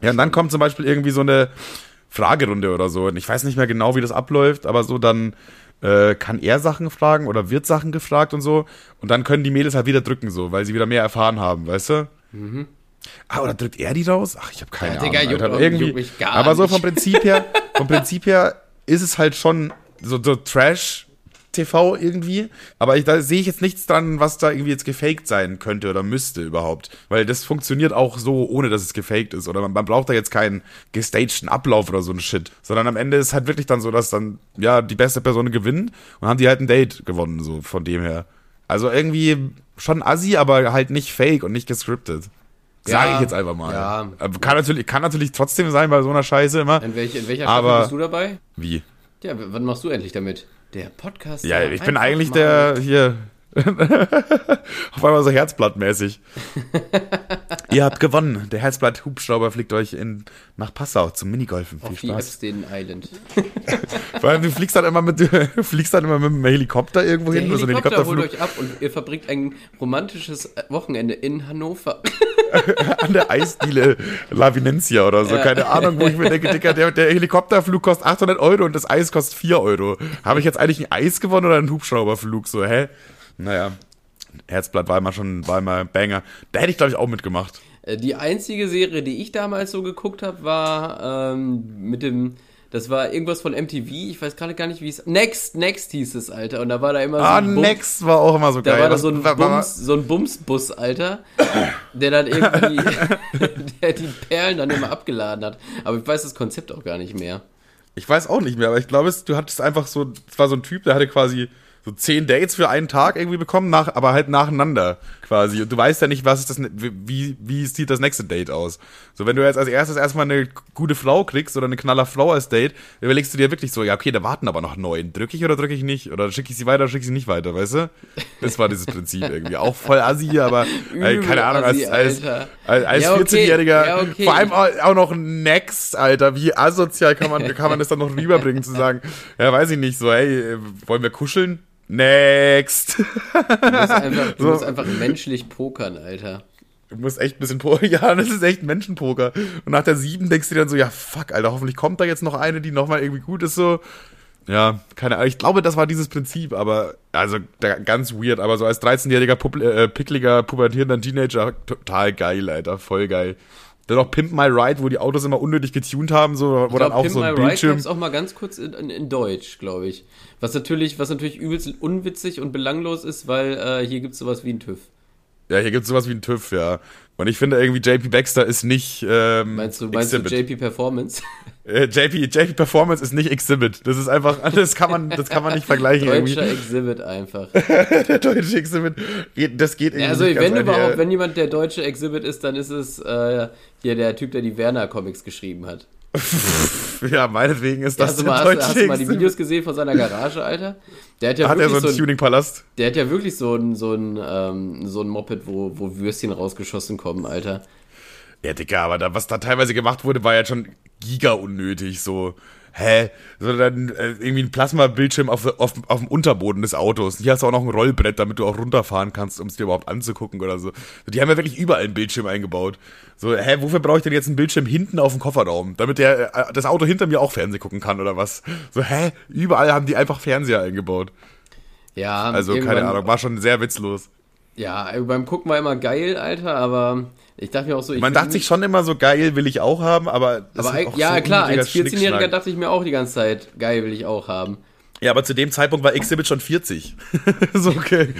Ja, und dann kommt zum Beispiel irgendwie so eine Fragerunde oder so. Und ich weiß nicht mehr genau, wie das abläuft, aber so dann äh, kann er Sachen fragen oder wird Sachen gefragt und so. Und dann können die Mädels halt wieder drücken, so, weil sie wieder mehr erfahren haben, weißt du? Ah, oder drückt er die raus? Ach, ich habe keine Ja, Ahnung. Digga, Alter. Irgendwie, aber so vom Prinzip her, vom Prinzip her ist es halt schon so, so Trash. TV irgendwie, aber ich, da sehe ich jetzt nichts dran, was da irgendwie jetzt gefaked sein könnte oder müsste überhaupt, weil das funktioniert auch so, ohne dass es gefaked ist oder man, man braucht da jetzt keinen gestagten Ablauf oder so ein Shit, sondern am Ende ist halt wirklich dann so, dass dann ja die beste Person gewinnt und haben die halt ein Date gewonnen, so von dem her. Also irgendwie schon assi, aber halt nicht fake und nicht gescriptet. Sage Ja, ich jetzt einfach mal. ja. Aber Kann natürlich, kann natürlich trotzdem sein bei so einer Scheiße immer. In, welch, in welcher Aber- Staffel bist du dabei? Wie? Ja, wann machst du endlich damit? Der Podcast. Ja, ich bin eigentlich der hier. (laughs) Auf einmal so Herzblattmäßig. (laughs) Ihr habt gewonnen. Der Herzblatt-Hubschrauber fliegt euch in, nach Passau zum Minigolfen. Viel Auf die Spaß. Epstein Island. (laughs) Vor allem, du fliegst dann immer mit, fliegst dann immer mit dem Helikopter irgendwo Der hin, so ein Helikopter holt euch ab und ihr verbringt ein romantisches Wochenende in Hannover. (laughs) an der Eisdiele Lavinencia oder so. Ja. Keine Ahnung, wo ich mir denke, Dicker, der, der Helikopterflug kostet 800 Euro und das Eis kostet 4 Euro. Habe ich jetzt eigentlich ein Eis gewonnen oder einen Hubschrauberflug? So, hä? Naja. Herzblatt war immer schon, war immer ein Banger. Da hätte ich, glaube ich, auch mitgemacht. Äh, Die einzige Serie, die ich damals so geguckt habe, war ähm, mit dem. Das war irgendwas von MTV, ich weiß gerade gar nicht, wie es. Next, Next hieß es, Alter. Und da war da immer so Ah, ein Bums- Next war auch immer so Da geil. war da so ein, war- war- Bums, so ein Bumsbus, Alter, der dann irgendwie (laughs) der die Perlen dann immer abgeladen hat. Aber ich weiß das Konzept auch gar nicht mehr. Ich weiß auch nicht mehr, aber ich glaube, du hattest einfach so, es war so ein Typ, der hatte quasi so zehn Dates für einen Tag irgendwie bekommen, nach, aber halt nacheinander quasi. Und du weißt ja nicht, was ist das, ne- wie, wie sieht das nächste Date aus. So, wenn du jetzt als erstes erstmal eine gute Frau kriegst oder eine knaller Frau als Date, überlegst du dir wirklich so, ja, okay, da warten aber noch neun. Drücke ich oder drücke ich nicht? Oder schicke ich sie weiter oder schicke ich sie nicht weiter, weißt du? Das war dieses Prinzip irgendwie. Auch voll assi, aber (laughs) äh, keine Ahnung, als, als, als, als Ja, okay, 14-Jähriger, ja, okay. vor allem auch, noch Next, Alter, wie asozial kann man, kann man das dann noch rüberbringen, zu sagen, ja, weiß ich nicht, so, hey, wollen wir kuscheln? Next. Du musst (laughs) einfach, du So. musst einfach menschlich pokern, Alter. Du musst echt ein bisschen Poker. (laughs) Ja, das ist echt ein Menschenpoker. Und nach der sieben denkst du dir dann so, ja, fuck, Alter, hoffentlich kommt da jetzt noch eine, die nochmal irgendwie gut ist, so. Ja, keine Ahnung. Ich glaube, das war dieses Prinzip, aber, also, ganz weird, aber so als 13-jähriger, Pupp- äh, pickliger, pubertierender Teenager, total geil, Alter, voll geil. Dann auch Pimp My Ride, wo die Autos immer unnötig getuned haben, so, wo dann auch Pimp so My ein Ride Bildschirm. gab's auch mal ganz kurz in, in, in Deutsch, glaube ich. Was natürlich, was natürlich übelst unwitzig und belanglos ist, weil äh, hier gibt's sowas wie einen TÜV. Ja, hier gibt's sowas wie einen TÜV, ja. Und ich finde irgendwie, JP Baxter ist nicht, ähm, Meinst du, meinst Exhibit. du JP Performance? (laughs) Äh, JP, JP Performance ist nicht Exhibit. Das ist einfach, das kann man, das kann man nicht vergleichen Deutscher irgendwie. Exhibit einfach. (laughs) Der deutsche Exhibit, das geht irgendwie Ja, also nicht wenn überhaupt, wenn jemand der deutsche Exhibit ist, dann ist es äh, hier der Typ, der die Werner-Comics geschrieben hat. Ja, meinetwegen ist das du der mal, hast, deutsche hast du mal die. Videos gesehen von seiner Garage, Alter? Der hat ja Hat er so einen so Tuning-Palast? der hat ja wirklich so ein, so ein, ähm, so ein Moped, wo, wo Würstchen rausgeschossen kommen, Alter. Ja, Digga, aber da, was da teilweise gemacht wurde, war ja schon giga unnötig, so. Hä? So dann äh, irgendwie ein Plasmabildschirm auf, auf, auf dem Unterboden des Autos. Hier hast du auch noch ein Rollbrett, damit du auch runterfahren kannst, um es dir überhaupt anzugucken oder so. Die haben ja wirklich überall einen Bildschirm eingebaut. So, hä, wofür brauche ich denn jetzt einen Bildschirm hinten auf dem Kofferraum? Damit der, äh, das Auto hinter mir auch Fernsehen gucken kann oder was? So, hä? Überall haben die einfach Fernseher eingebaut. Ja, Also, keine Ahnung, war schon sehr witzlos. Ja, beim Gucken war immer geil, Alter, aber ich dachte mir auch so, ich Man dachte sich schon immer so geil, will ich auch haben, aber Aber auch ja, so klar, als 14-Jähriger Schnickschnack. dachte ich mir auch die ganze Zeit, geil will ich auch haben. Ja, aber zu dem Zeitpunkt war Exhibit schon 40. (laughs) so, okay.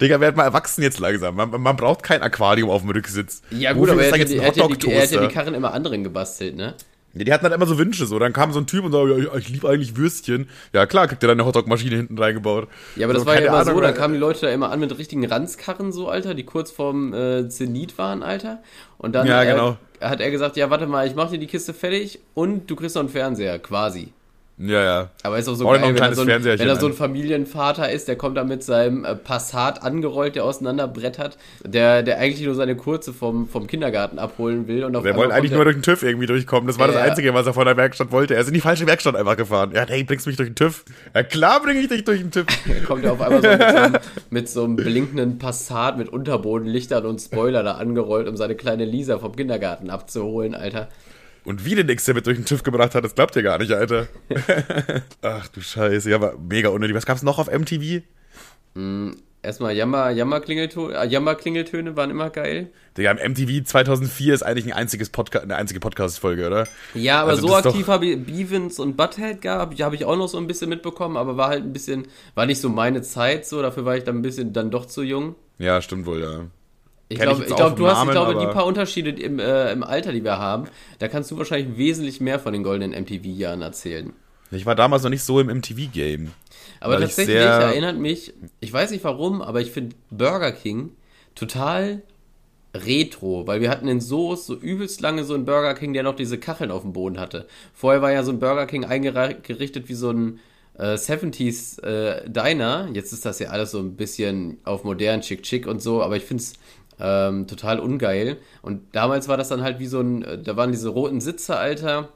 Digga, werd mal erwachsen jetzt langsam. Man, man, braucht kein Aquarium auf dem Rücksitz. Ja, gut, Wofür aber er, hat, die, er, er hat ja die Karren immer anderen gebastelt, ne? Die hatten halt immer so Wünsche, so. Dann kam so ein Typ und sagte, ja, ich liebe eigentlich Würstchen. Ja, klar, kriegt er dann eine Hotdog-Maschine hinten reingebaut. Ja, aber das war ja immer Ahnung, so, da kamen die Leute da immer an mit richtigen Ranzkarren, so, Alter, die kurz vorm äh, Zenit waren, Alter. Und dann ja, genau. äh, hat er gesagt, ja, warte mal, ich mach dir die Kiste fertig und du kriegst noch einen Fernseher, quasi. Ja, ja. Aber ist auch so geil, wenn, er so ein, wenn er so ein Familienvater ist, der kommt da mit seinem äh, Passat angerollt, der auseinanderbrettert, der, der eigentlich nur seine Kurze vom, vom Kindergarten abholen will. Und der wollte eigentlich nur durch den TÜV irgendwie durchkommen. Das war ja, das Einzige, was er von der Werkstatt wollte. Er ist in die falsche Werkstatt einfach gefahren. Ja, hey, bringst du mich durch den TÜV? Ja, klar bringe ich dich durch den TÜV. (laughs) kommt er auf einmal so mit, so einem, mit so einem blinkenden Passat mit Unterbodenlichtern und Spoiler da angerollt, um seine kleine Lisa vom Kindergarten abzuholen, Alter. Und wie den Exhibit durch den TÜV gebracht hat, das glaubt ihr gar nicht, Alter. (laughs) Ach du Scheiße, ja, war mega unnötig. Was gab's noch auf MTV? Mm, erstmal Jammer, Jammer-Klingeltöne äh, Jammer waren immer geil. Digga, MTV 2004 ist eigentlich ein einziges Podca eine einzige Podcast-Folge, oder? Ja, aber also so aktiv habe ich Beavens und Butthead gehabt, habe ich auch noch so ein bisschen mitbekommen, aber war halt ein bisschen, war nicht so meine Zeit so, dafür war ich dann ein bisschen dann doch zu jung. Ja, stimmt wohl, ja. Ich glaube, glaub, du hast, ich glaube, die paar Unterschiede im, äh, im Alter, die wir haben, da kannst du wahrscheinlich wesentlich mehr von den goldenen MTV-Jahren erzählen. Ich war damals noch nicht so im MTV-Game. Aber tatsächlich erinnert mich, ich weiß nicht warum, aber ich finde Burger King total retro, weil wir hatten in Soos so übelst lange so einen Burger King, der noch diese Kacheln auf dem Boden hatte. Vorher war ja so ein Burger King eingerichtet wie so ein äh, 70s äh, Diner. Jetzt ist das ja alles so ein bisschen auf modern, schick, schick und so, aber ich finde es ähm, total ungeil. Und damals war das dann halt wie so ein, äh, da waren diese roten Sitze, Alter,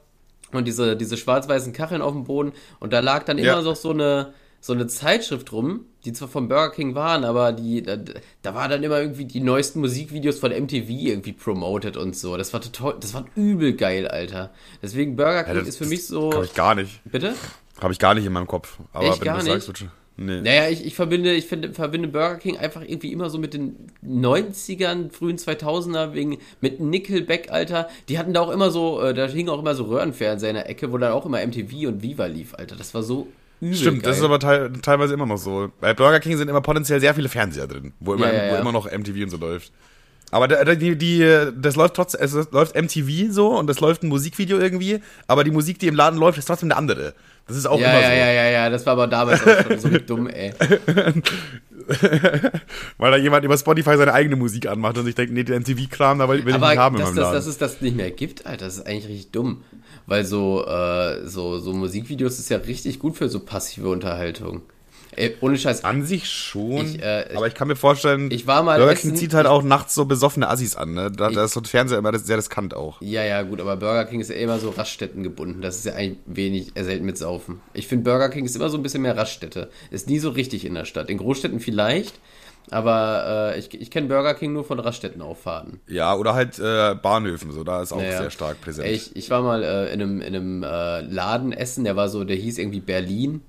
und diese, diese schwarz-weißen Kacheln auf dem Boden. Und da lag dann immer ja. noch so eine, so eine Zeitschrift rum, die zwar vom Burger King waren, aber die, da, da war dann immer irgendwie die neuesten Musikvideos von MTV irgendwie promoted und so. Das war total, das war übel geil, Alter. Deswegen Burger King ja, das, ist für mich so. Kann ich gar nicht. Bitte? Habe ich gar nicht in meinem Kopf. Aber Echt wenn gar du nicht? Nee. Naja, ich, ich, verbinde, ich finde, verbinde Burger King einfach irgendwie immer so mit den 90ern, frühen 2000er, wegen, mit Nickelback, Alter. Die hatten da auch immer so, äh, da hingen auch immer so Röhrenfernseher in der Ecke, wo dann auch immer MTV und Viva lief, Alter. Das war so übel Stimmt, geil. das ist aber te teilweise immer noch so. Bei Burger King sind immer potenziell sehr viele Fernseher drin, wo immer, ja, ja, ja. Wo immer noch MTV und so läuft. Aber die, die, das läuft trotzdem, es läuft MTV so und es läuft ein Musikvideo irgendwie, aber die Musik, die im Laden läuft, ist trotzdem eine andere. Das ist auch ja, immer ja, so. Ja, ja, ja, das war aber damals auch schon so dumm, ey. (laughs) Weil da jemand über Spotify seine eigene Musik anmacht und sich denkt, nee, den MTV-Kram, da will ich nicht haben das, in meinem das, Laden. dass es das nicht mehr gibt, Alter, das ist eigentlich richtig dumm. Weil so, äh, so, so Musikvideos ist ja richtig gut für so passive Unterhaltung. Ey, ohne Scheiß. An sich schon. Ich, äh, aber ich kann mir vorstellen, ich war mal Burger King zieht halt auch nachts so besoffene Assis an. Ne? Da, ich, da ist so ein Fernseher immer sehr riskant auch. Ja, ja, gut, aber Burger King ist ja immer so Raststätten gebunden. Das ist ja eigentlich wenig, er selten mit Saufen. Ich finde, Burger King ist immer so ein bisschen mehr Raststätte. Ist nie so richtig in der Stadt. In Großstädten vielleicht. Aber äh, ich, ich kenne Burger King nur von Raststättenauffahrten. Ja, oder halt äh, Bahnhöfen, so, da ist auch naja. sehr stark präsent. Ich, ich war mal äh, in einem, in einem äh, Laden essen, der war so, der hieß irgendwie Berlin.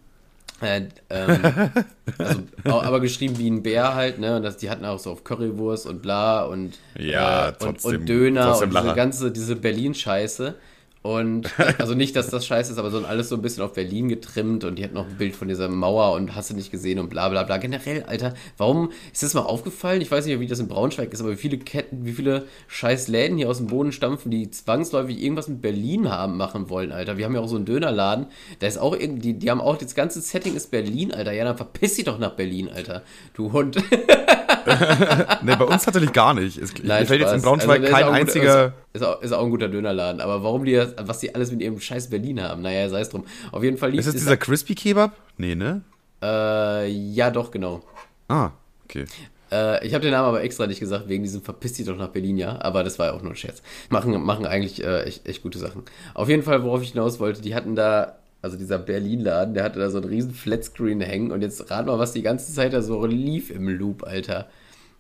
Äh, ähm, (laughs) also, aber geschrieben wie ein Bär halt, ne? Und das, die hatten auch so auf Currywurst und bla und, ja, äh, trotzdem, und, und Döner und diese ganze, diese Berlin-Scheiße. Und (laughs) also nicht, dass das scheiße ist, aber so alles so ein bisschen auf Berlin getrimmt und die hat noch ein Bild von dieser Mauer und hast du nicht gesehen und bla bla bla. Generell, Alter, warum ist das mal aufgefallen? Ich weiß nicht, wie das in Braunschweig ist, aber wie viele Ketten, wie viele scheiß Läden hier aus dem Boden stampfen, die zwangsläufig irgendwas mit Berlin haben, machen wollen, Alter. Wir haben ja auch so einen Dönerladen, da ist auch irgendwie, die haben auch, das ganze Setting ist Berlin, Alter. Ja, dann verpiss dich doch nach Berlin, Alter. Du Hund. (laughs) ne, bei uns natürlich gar nicht. Es, Nein, fällt jetzt in Braunschweig also, kein einziger. Ist, auch, ist auch ein guter Dönerladen, aber warum die, was die alles mit ihrem scheiß Berlin haben, naja, sei es drum. Auf jeden Fall lief Ist das dieser Crispy Kebab? Nee, ne? Äh, ja, doch, genau. Ah, okay. Äh, ich habe den Namen aber extra nicht gesagt, wegen diesem Verpiss dich doch nach Berlin, ja. Aber das war ja auch nur ein Scherz. Machen, machen eigentlich äh, echt, echt gute Sachen. Auf jeden Fall, worauf ich hinaus wollte, die hatten da also dieser Berlin-Laden, der hatte da so einen riesen Flatscreen hängen und jetzt rat mal, was die ganze Zeit da so lief im Loop, Alter.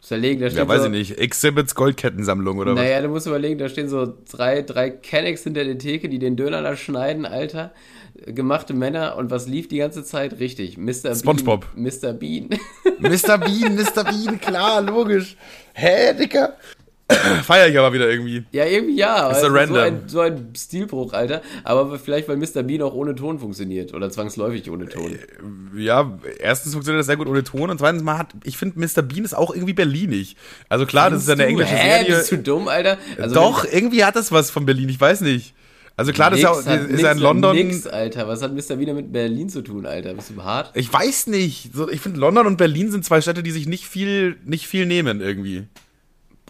Überlegen, da steht Ja, weiß so, ich nicht. Exhibits Goldkettensammlung oder naja, was? Naja, du musst überlegen, da stehen so drei, drei Kennex hinter der Theke, die den Döner da schneiden, Alter. Gemachte Männer und was lief die ganze Zeit? Richtig, Mr. SpongeBob. Bean. Mr. Bean. Mr. Bean, Mr. Bean, klar, logisch. Hä, Dicker? (coughs) Feier ich aber wieder irgendwie. Ja, irgendwie ja. Ist so random. So ein, so ein Stilbruch, Alter. Aber vielleicht, weil Mr. Bean auch ohne Ton funktioniert. Oder zwangsläufig ohne Ton. Ja, erstens funktioniert das sehr gut ohne Ton und zweitens mal hat, ich finde, Mr. Bean ist auch irgendwie berlinig. Also klar, das ist ja eine Findest englische du? Hä, Serie. Bist du dumm, Alter? Also Doch, irgendwie hat das was von Berlin, ich weiß nicht. Also klar, das ist, ja, Nix ist nix ja in London. Nix, Alter. Was hat Mr. Bean mit Berlin zu tun, Alter? Bist du hart? Ich weiß nicht. So, ich finde, London und Berlin sind zwei Städte, die sich nicht viel, nicht viel nehmen irgendwie.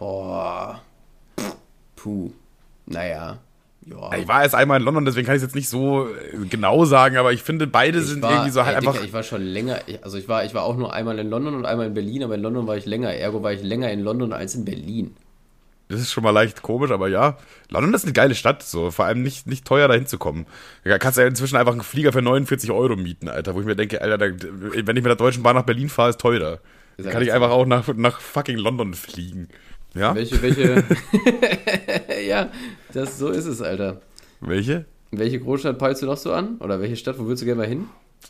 Boah. Puh. Naja. Ja. Ich war erst einmal in London, deswegen kann ich es jetzt nicht so äh, genau sagen, aber ich finde, beide sind war, irgendwie so halt ey, einfach. Dicker, ich war schon länger, ich- also ich war, ich war auch nur einmal in London und einmal in Berlin, aber in London war ich länger. Ergo war ich länger in London als in Berlin. Das ist schon mal leicht komisch, aber ja. London ist eine geile Stadt, so. Vor allem nicht, nicht teuer dahin zu kommen. Da kannst du ja inzwischen einfach einen Flieger für 49 Euro mieten, Alter. Wo ich mir denke, Alter, da, wenn ich mit der Deutschen Bahn nach Berlin fahre, ist teurer. Dann kann ich einfach einfach auch nach, nach fucking London fliegen. Ja? Welche, welche. (laughs) ja, das, so ist es, Alter. Welche? Welche Großstadt peilst du noch so an? Oder welche Stadt, wo willst du gerne mal hin?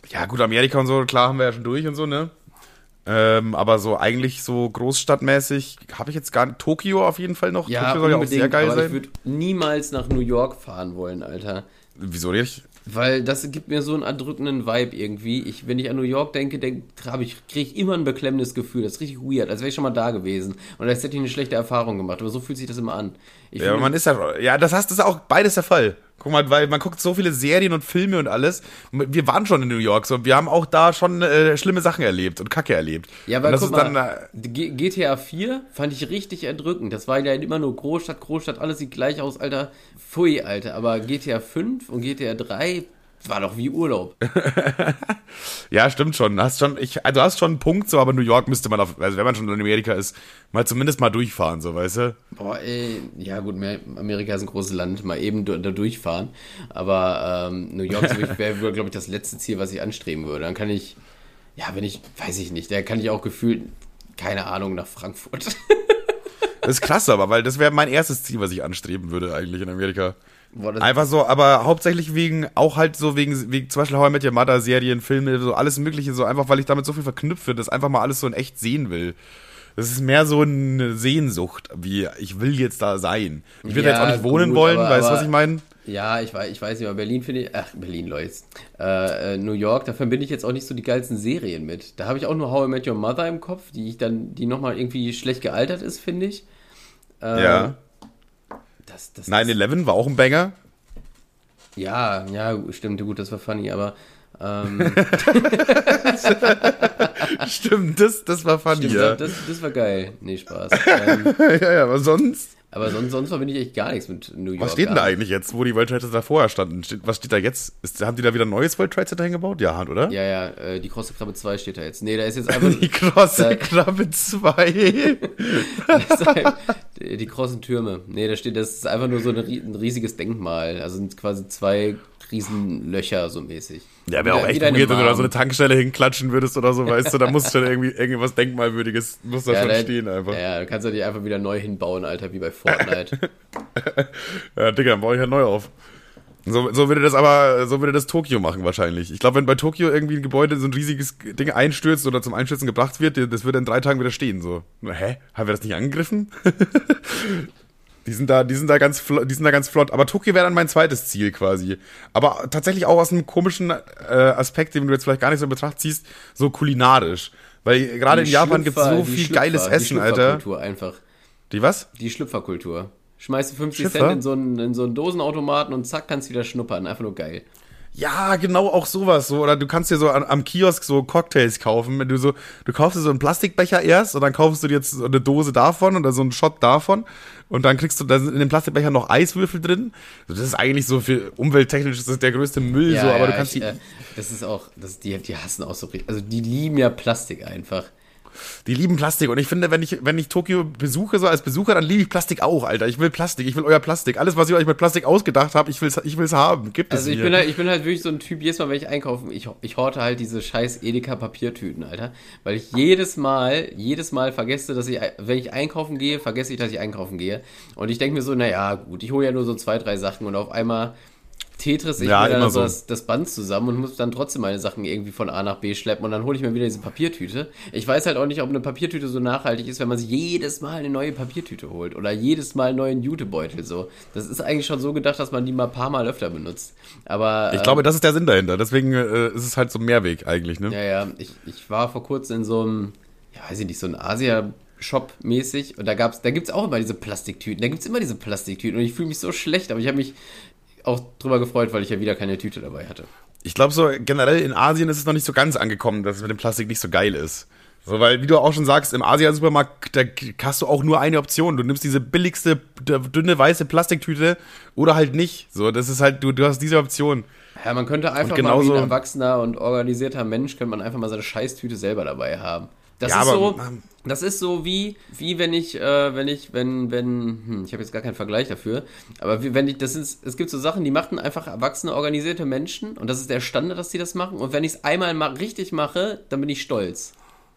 Ja, gut, Amerika und so, klar, haben wir ja schon durch und so, ne? Ähm, aber so eigentlich so großstadtmäßig habe ich jetzt gar nicht. Tokio auf jeden Fall noch. Ja, Tokio soll ja auch sehr geil aber ich sein. würde niemals nach New York fahren wollen, Alter. Wieso nicht? Weil das gibt mir so einen erdrückenden Vibe irgendwie. Ich, wenn ich an New York denke, denk, ich, kriege ich immer ein beklemmendes Gefühl. Das ist richtig weird, als wäre ich schon mal da gewesen. Und als hätte ich eine schlechte Erfahrung gemacht. Aber so fühlt sich das immer an. Ich Ja, finde- man ist ja, ja, das hast, das ist auch beides der Fall. Guck mal, weil man guckt so viele Serien und Filme und alles. Wir waren schon in New York, so, wir haben auch da schon äh, schlimme Sachen erlebt und Kacke erlebt. Ja, aber das guck ist mal, dann, G GTA 4 fand ich richtig erdrückend. Das war ja immer nur Großstadt, Großstadt, alles sieht gleich aus, Alter. Pfui, Alter. Aber GTA 5 und GTA 3 war doch wie Urlaub. (laughs) ja, stimmt schon. Hast schon, ich, also du hast schon einen Punkt, so, aber New York müsste man auf, also wenn man schon in Amerika ist, mal zumindest mal durchfahren, so, weißt du? Boah, ey, ja gut, Amerika ist ein großes Land, mal eben da durchfahren. Aber ähm, New York wäre, glaube ich, das letzte Ziel, was ich anstreben würde. Dann kann ich, ja, wenn ich, weiß ich nicht, da kann ich auch gefühlt, keine Ahnung, nach Frankfurt. Das ist krass, aber, weil das wäre mein erstes Ziel, was ich anstreben würde eigentlich in Amerika. Boah, Einfach so, aber hauptsächlich wegen, auch halt so wegen, wegen zum Beispiel How I Met Your Mother, Serien, Filme, so alles mögliche, so einfach, weil ich damit so viel verknüpfe, das einfach mal alles so in echt sehen will. Das ist mehr so eine Sehnsucht, wie ich will jetzt da sein. Ich will da Ja, jetzt auch nicht wohnen gut, wollen, aber- weißt du, was ich meine? Ja, ich weiß, ich weiß nicht, aber Berlin finde ich, ach, Berlin, Leute. Äh, äh, New York, da verbinde ich jetzt auch nicht so die geilsten Serien mit. Da habe ich auch nur How I Met Your Mother im Kopf, die ich dann, die nochmal irgendwie schlecht gealtert ist, finde ich. Äh, Ja. Das, das, 9-11 war auch ein Banger. Ja, ja, stimmt, gut, das war funny, aber ähm, (laughs) Stimmt, das, das war funny, stimmt, ja. das, das war geil. Nee, Spaß. (laughs) ähm, ja, ja, aber sonst. Aber sonst, sonst verbinde ich echt gar nichts mit New York. Was steht denn da eigentlich jetzt, wo die World Trade Center da vorher standen? Was steht da jetzt? Ist, haben die da wieder ein neues World Trade Center hingebaut? Ja, oder? Ja, ja, äh, die krosse Krabbe 2 steht da jetzt. Nee, da ist jetzt einfach (laughs) Die krosse Krabbe 2. Das ist halt die großen Türme. Nee, da steht, das ist einfach nur so ein riesiges Denkmal. Also sind quasi zwei Riesenlöcher so mäßig. Ja, wäre auch echt weird, wenn du da so eine. Tankstelle hinklatschen würdest oder so, weißt du, da muss (laughs) schon irgendwie irgendwas Denkmalwürdiges, muss da Ja, schon da- stehen einfach. Ja, Ja, da kannst du die einfach wieder neu hinbauen, Alter, wie bei Fortnite. (laughs) Digga, dann baue ich ja neu auf. So, so würde das aber, so würde das Tokio machen wahrscheinlich. Ich glaube, wenn bei Tokio irgendwie ein Gebäude so ein riesiges Ding einstürzt oder zum Einstürzen gebracht wird, das würde in drei Tagen wieder stehen. So, hä? Haben wir das nicht angegriffen? (laughs) die sind da, die sind da ganz, flo- die sind da ganz flott. Aber Tokio wäre dann mein zweites Ziel quasi. Aber tatsächlich auch aus einem komischen äh, Aspekt, den du jetzt vielleicht gar nicht so in Betracht ziehst, so kulinarisch. Weil gerade in Die Japan gibt es so die viel Schlüpfer- geiles die Essen, Alter. Schlüpferkultur einfach. Die was? Die Schlüpferkultur. Schmeißt du 50 Schlüpfer? Cent in so, einen, in so einen Dosenautomaten und zack, kannst du wieder schnuppern. Einfach nur geil. Ja, genau, auch sowas. So, oder du kannst dir so an, am Kiosk so Cocktails kaufen. Wenn du so, du kaufst dir so einen Plastikbecher erst und dann kaufst du dir jetzt so eine Dose davon oder so einen Shot davon und dann kriegst du da sind in dem Plastikbecher noch Eiswürfel drin. Das ist eigentlich so für umwelttechnisch ist das der größte Müll, so, aber du kannst ich, die, äh, Das ist auch, das, die, die hassen auch so richtig. Also die lieben ja Plastik einfach. Die lieben Plastik und ich finde, wenn ich wenn ich Tokio besuche so als Besucher, dann liebe ich Plastik auch, Alter. Ich will Plastik, ich will euer Plastik. Alles was ihr euch mit Plastik ausgedacht habt, ich will's ich will's haben. Gibt es Also ich bin, halt, ich bin halt wirklich so ein Typ, jedes Mal, wenn ich einkaufen, ich, ich horte halt diese scheiß Edeka-Papiertüten, Alter. Weil ich jedes Mal, jedes Mal vergesse, dass ich, wenn ich einkaufen gehe, vergesse ich, dass ich einkaufen gehe. Und ich denke mir so, naja, gut, ich hole ja nur so zwei, drei Sachen und auf einmal Tetris ich Ja, mir dann so das, das Band zusammen und muss dann trotzdem meine Sachen irgendwie von A nach B schleppen und dann hole ich mir wieder diese Papiertüte. Ich weiß halt auch nicht, ob eine Papiertüte so nachhaltig ist, wenn man sich jedes Mal eine neue Papiertüte holt oder jedes Mal einen neuen Jutebeutel so. Das ist eigentlich schon so gedacht, dass man die mal ein paar Mal öfter benutzt. Aber Ich ähm, glaube, das ist der Sinn dahinter. Deswegen äh, ist es halt so ein Mehrweg eigentlich, ne? Ja, ja, ich, ich war vor kurzem in so einem, ja, weiß ich nicht, so ein Asia-Shop mäßig und da gab's, da gibt's auch immer diese Plastiktüten, da gibt's immer diese Plastiktüten und ich fühle mich so schlecht, aber ich habe mich auch drüber gefreut, weil ich ja wieder keine Tüte dabei hatte. Ich glaube so generell in Asien ist es noch nicht so ganz angekommen, dass es mit dem Plastik nicht so geil ist. So, weil, wie du auch schon sagst, im Asia-Supermarkt, da hast du auch nur eine Option. Du nimmst diese billigste, dünne, weiße Plastiktüte oder halt nicht. So, das ist halt, du, du hast diese Option. Ja, man könnte einfach mal wie ein erwachsener und organisierter Mensch, könnte man einfach mal seine Scheißtüte selber dabei haben. Das Ja, ist aber, so, das ist so wie, wie wenn ich, äh, wenn ich, wenn, wenn, hm, ich habe jetzt gar keinen Vergleich dafür, aber wie, wenn ich, das ist, es gibt so Sachen, die machen einfach erwachsene, organisierte Menschen und das ist der Standard, dass die das machen und wenn ich es einmal mal richtig mache, dann bin ich stolz.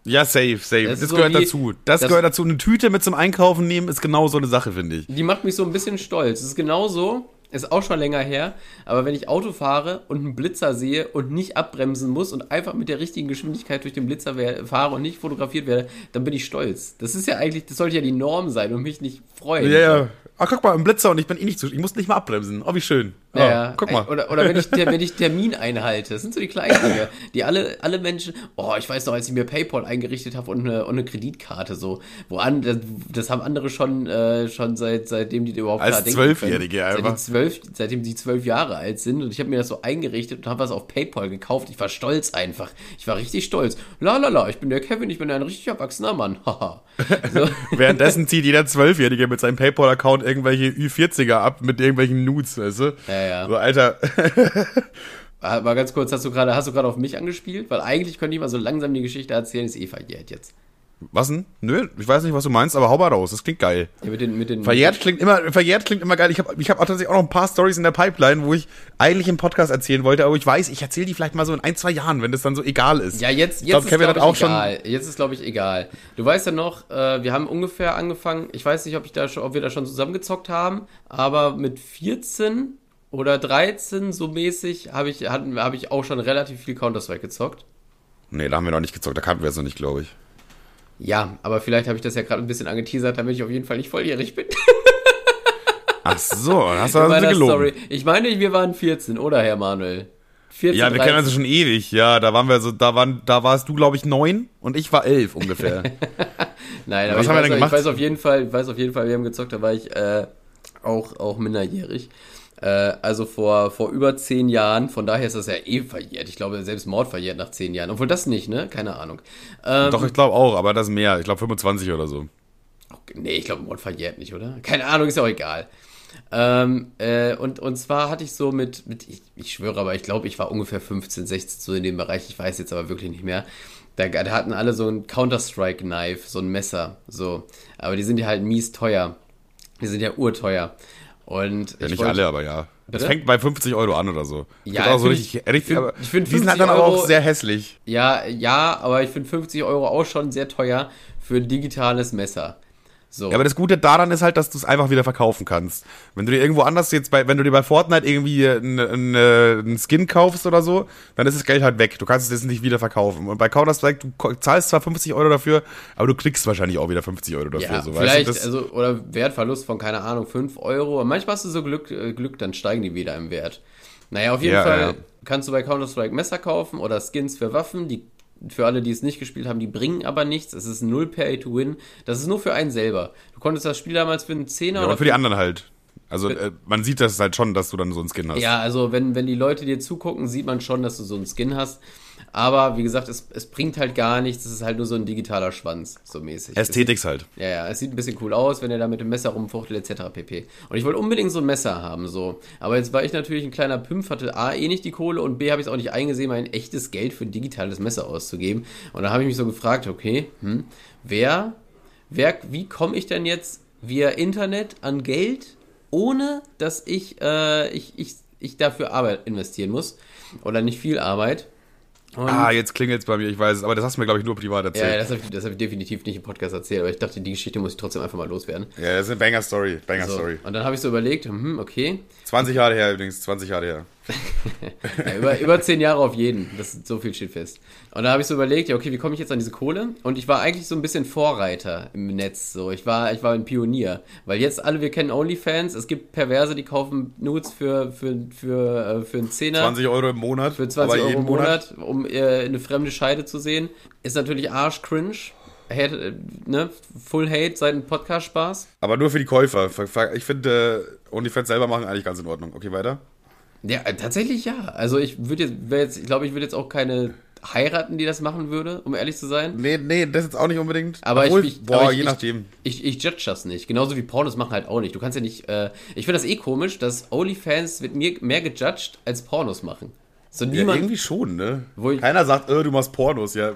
Ja, safe, safe. Das Das, so gehört wie- dazu. Das, das- gehört dazu. Eine Tüte mit zum Einkaufen nehmen ist genau so eine Sache, finde ich. Die macht mich so ein bisschen stolz. Es ist genauso, ist auch schon länger her, aber wenn ich Auto fahre und einen Blitzer sehe und nicht abbremsen muss und einfach mit der richtigen Geschwindigkeit durch den Blitzer fahre und nicht fotografiert werde, dann bin ich stolz. Das ist ja eigentlich, das sollte ja die Norm sein und mich nicht freuen. Ja, ja. Ach, guck mal, ein Blitzer und ich bin eh nicht zu. Ich muss nicht mal abbremsen. Oh, wie schön. Oh, Ja, ja. Guck mal. Oder, oder wenn, ich, der, wenn ich Termin einhalte. Das sind so die kleinen Dinge, die alle, alle Menschen. Oh, ich weiß noch, als ich mir PayPal eingerichtet habe und eine, und eine Kreditkarte so. Wo an, das, das haben andere schon, äh, schon seit, seitdem die überhaupt Als Zwölfjährige können. Seit einfach. zwölf, seitdem die zwölf Jahre alt sind. Und ich habe mir das so eingerichtet und habe was auf PayPal gekauft. Ich war stolz einfach. Ich war richtig stolz. La la la, ich bin der Kevin, ich bin ein richtig erwachsener Mann. (laughs) Haha. so. (laughs) Währenddessen zieht jeder Zwölfjährige mit seinem PayPal-Account irgendwelche Ü40er ab mit irgendwelchen Nudes, weißt du? Ja, ja. So, Alter. (laughs) Mal ganz kurz, hast du gerade, hast du gerade auf mich angespielt? Weil eigentlich könnte ich mal so langsam die Geschichte erzählen, ist eh verjährt jetzt. Was denn? Nö, ich weiß nicht, was du meinst, aber hau mal raus. Das klingt geil. Ja, mit den, mit den, Verjährt klingt immer, verjährt klingt immer geil. Ich habe ich hab auch tatsächlich auch noch ein paar Stories in der Pipeline, wo ich eigentlich im Podcast erzählen wollte, aber ich weiß, ich erzähle die vielleicht mal so in ein, zwei Jahren, wenn das dann so egal ist. Ja, jetzt, jetzt glaub, ist, Kevin glaube hat ich, auch schon- egal. Jetzt ist, glaube ich, egal. Du weißt ja noch, äh, wir haben ungefähr angefangen, ich weiß nicht, ob, ich da schon, ob wir da schon zusammengezockt haben, aber mit 14 oder 13 so mäßig habe ich, hatten- habe ich auch schon relativ viel Counter-Strike gezockt. Nee, da haben wir noch nicht gezockt, da kannten wir es noch nicht, glaube ich. Ja, aber vielleicht habe ich das ja gerade ein bisschen angeteasert, damit ich auf jeden Fall nicht volljährig bin. (laughs) Ach so, hast du also gelogen. Story. Ich meine, wir waren 14, oder Herr Manuel? 14, Ja, wir 13. kennen uns schon ewig. Ja, da waren wir so, da waren, da warst du, glaube ich, neun und ich war elf ungefähr. (laughs) Nein, aber Was ich, haben wir weiß, denn ich gemacht? weiß auf jeden Fall, ich weiß auf jeden Fall, wir haben gezockt, da war ich äh, auch, auch minderjährig. Äh, also vor, vor über zehn Jahren, von daher ist das ja eh verjährt. Ich glaube, selbst Mord verjährt nach zehn Jahren. Obwohl das nicht, ne? Keine Ahnung. Ähm, Doch, ich glaube auch, aber das ist mehr. Ich glaube 25 oder so. Nee, ich glaube, Mord verjährt nicht, oder? Keine Ahnung, ist ja auch egal. Ähm, äh, und, und zwar hatte ich so mit, mit ich, ich schwöre, aber ich glaube, ich war ungefähr 15, 16 so in dem Bereich, ich weiß jetzt aber wirklich nicht mehr. Da, da hatten alle so ein Counter-Strike-Knife, so ein Messer, so. Aber die sind ja halt mies teuer. Die sind ja urteuer. Und Ja, ich nicht wollte- alle, aber ja. Das Bitte? fängt bei 50 Euro an oder so. Ja, auch so richtig, ich- richtig find- ich find die sind halt dann 50 aber auch Euro- sehr hässlich. Ja, ja, aber ich finde 50 Euro auch schon sehr teuer für ein digitales Messer. So. Ja, aber das Gute daran ist halt, dass du es einfach wieder verkaufen kannst. Wenn du dir irgendwo anders jetzt bei, wenn du dir bei Fortnite irgendwie einen einen Skin kaufst oder so, dann ist das Geld halt weg. Du kannst es jetzt nicht wieder verkaufen. Und bei Counter-Strike, du zahlst zwar 50 Euro dafür, aber du kriegst wahrscheinlich auch wieder 50 Euro dafür. Ja, so, vielleicht, weißt du, also, oder Wertverlust von, keine Ahnung, 5 Euro. Und manchmal hast du so Glück, äh, Glück, dann steigen die wieder im Wert. Naja, auf jeden Ja, Fall ja. kannst du bei Counter-Strike Messer kaufen oder Skins für Waffen, die für alle, die es nicht gespielt haben, die bringen aber nichts. Es ist null Pay to Win. Das ist nur für einen selber. Du konntest das Spiel damals für einen Zehner ja, oder für die anderen halt. Also äh, man sieht das halt schon, dass du dann so einen Skin hast. Ja, also wenn, wenn die Leute dir zugucken, sieht man schon, dass du so einen Skin hast. Aber wie gesagt, es, es bringt halt gar nichts. Es ist halt nur so ein digitaler Schwanz, so mäßig. Ästhetiks halt. Ja, ja, es sieht ein bisschen cool aus, wenn er da mit dem Messer rumfuchtelt, etc. pp. Und ich wollte unbedingt so ein Messer haben, so. Aber jetzt war ich natürlich ein kleiner Pimp, hatte A, eh nicht die Kohle und B, habe ich es auch nicht eingesehen, mein echtes Geld für ein digitales Messer auszugeben. Und da habe ich mich so gefragt, okay, hm, wer, wer, wie komme ich denn jetzt via Internet an Geld, ohne dass ich, äh, ich, ich, ich dafür Arbeit investieren muss? Oder nicht viel Arbeit? Und Ah, jetzt klingelt es bei mir, ich weiß es, aber das hast du mir, glaube ich, nur privat ja, erzählt. das habe ich, das hab ich definitiv nicht im Podcast erzählt, aber ich dachte, die Geschichte muss ich trotzdem einfach mal loswerden. Ja, das ist eine Banger-Story, So. Banger-Story. Und dann habe ich so überlegt, hm, okay, 20 Jahre her übrigens, 20 Jahre her. Ja, über, über zehn Jahre auf jeden. Das ist so viel steht fest. Und da habe ich so überlegt, ja, okay, wie komme ich jetzt an diese Kohle? Und ich war eigentlich so ein bisschen Vorreiter im Netz. So, ich war, ich war ein Pionier. Weil jetzt alle, wir kennen OnlyFans. Es gibt Perverse, die kaufen Nudes für, für, für, äh, für einen Zehner. 20 Euro im Monat. für 20 aber Euro im Monat, um äh, eine fremde Scheide zu sehen. Ist natürlich arsch cringe. Hate, äh, ne? Full Hate seit dem Podcast-Spaß. Aber nur für die Käufer. Ich finde, äh, OnlyFans selber machen eigentlich ganz in Ordnung. Okay, weiter? Ja, äh, tatsächlich ja. Also ich würde jetzt, jetzt, ich glaube, ich würde jetzt auch keine heiraten, die das machen würde, um ehrlich zu sein. Nee, nee, das jetzt auch nicht unbedingt. Aber Obwohl, ich, ich, boah, aber ich, je ich, nachdem. Ich, ich judge das nicht. Genauso wie Pornos machen halt auch nicht. Du kannst ja nicht. Äh, ich finde das eh komisch, dass OnlyFans wird mir mehr gejudged als Pornos machen. So Ja, niemand. irgendwie schon, ne? Ich- Keiner sagt, äh, du machst Pornos. Ja,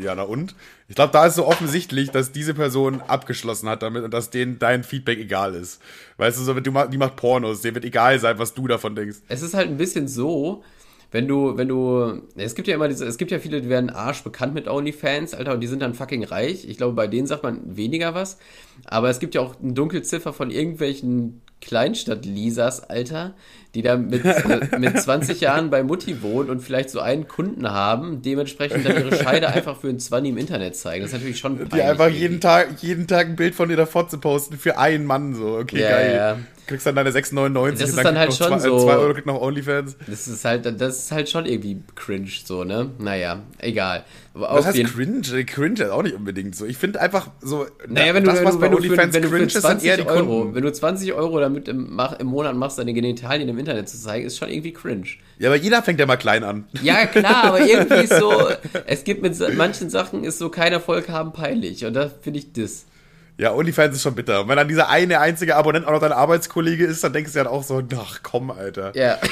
ja, na und? Ich glaube, da ist so offensichtlich, dass diese Person abgeschlossen hat damit und dass denen dein Feedback egal ist. Weißt du, so, die macht Pornos, dem wird egal sein, was du davon denkst. es ist halt ein bisschen so, wenn du, wenn du, es gibt ja immer diese, es gibt ja viele, die werden arsch bekannt mit OnlyFans, Alter, und die sind dann fucking reich. Ich glaube, bei denen sagt man weniger was. Aber es gibt ja auch eine Dunkelziffer von irgendwelchen Kleinstadt-Lisas, Alter, die da mit, äh, mit 20 Jahren bei Mutti wohnen und vielleicht so einen Kunden haben, dementsprechend dann ihre Scheide einfach für einen 20 im Internet zeigen. Das ist natürlich schon Die peinlich einfach irgendwie. jeden Tag, jeden Tag ein Bild von ihrer Fotze posten für einen Mann, so. Okay, Ja, geil. ja. Kriegst dann deine 6,99 Das ist und dann halt kriegst schon noch zwei, so- 2 Euro kriegt noch OnlyFans. Das ist halt, das ist halt schon irgendwie cringe, so, ne? Naja, egal. Aber Was heißt cringe? Cringe ist auch nicht unbedingt so. Ich finde einfach so, Naja, wenn du, das, wenn was du, bei wenn du, für, OnlyFans wenn cringe ist, sind 20 eher die Euro, Kunden. wenn du 20 Euro damit im, im Monat machst, deine Genitalien im Internet zu zeigen, ist schon irgendwie cringe. Ja, aber jeder fängt ja mal klein an. Ja, klar, aber (laughs) irgendwie ist so, es gibt mit manchen Sachen ist so kein Erfolg haben peinlich und da finde ich das. Ja, OnlyFans ist schon bitter. Und wenn dann dieser eine einzige Abonnent auch noch dein Arbeitskollege ist, dann denkst du ja auch so, ach komm, Alter. Ja, (laughs)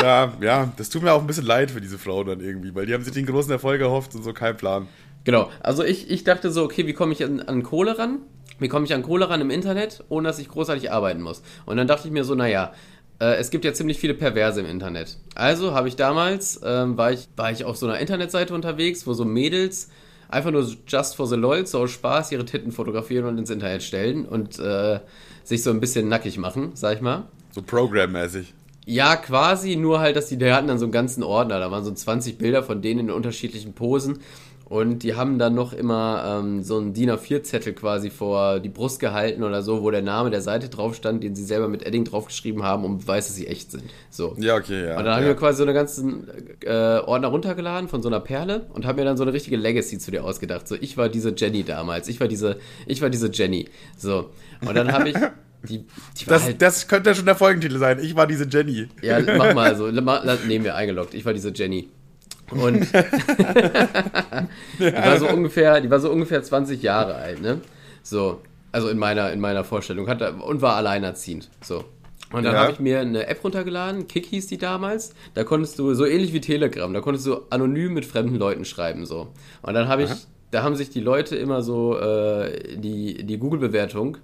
Ja, ja, das tut mir auch ein bisschen leid für diese Frau dann irgendwie, weil die haben sich den großen Erfolg erhofft und so kein Plan. genau. Also ich, ich dachte so, okay, wie komme ich an, an Kohle ran? Wie komme ich an Kohle ran im Internet, ohne dass ich großartig arbeiten muss? Und dann dachte ich mir so, naja, äh, es gibt ja ziemlich viele Perverse im Internet. Also habe ich damals, ähm, war, ich, war ich auf so einer Internetseite unterwegs, wo so Mädels einfach nur just for the lol, so aus Spaß, ihre Titten fotografieren und ins Internet stellen und äh, sich so ein bisschen nackig machen, sag ich mal. So Programm-mäßig. Ja, quasi, nur halt, dass die, die hatten dann so einen ganzen Ordner, da waren so 20 Bilder von denen in unterschiedlichen Posen und die haben dann noch immer ähm, so einen DIN A4-Zettel quasi vor die Brust gehalten oder so, wo der Name der Seite drauf stand, den sie selber mit Edding draufgeschrieben haben, um beweis, dass sie echt sind. So. Ja, okay, ja. Und dann haben ja. wir quasi so einen ganzen äh, Ordner runtergeladen von so einer Perle und haben mir dann so eine richtige Legacy zu dir ausgedacht. So, ich war diese Jenny damals, ich war diese, ich war diese Jenny. So. Und dann habe ich (laughs) die, die das, halt, das könnte ja schon der Folgentitel sein. Ich war diese Jenny. ja, mach mal so, (laughs) nehmen wir eingeloggt. Ich war diese Jenny. Und (laughs) die war so ungefähr, die war so ungefähr 20 Jahre alt, ne? So, also in meiner, in meiner Vorstellung. Hatte, und war alleinerziehend. So. Und dann Ja. habe ich mir eine App runtergeladen, Kick hieß die damals. Da konntest du, so ähnlich wie Telegram, da konntest du anonym mit fremden Leuten schreiben, so. Und dann habe ich, da haben sich die Leute immer so, äh, die, die Google-Bewertung,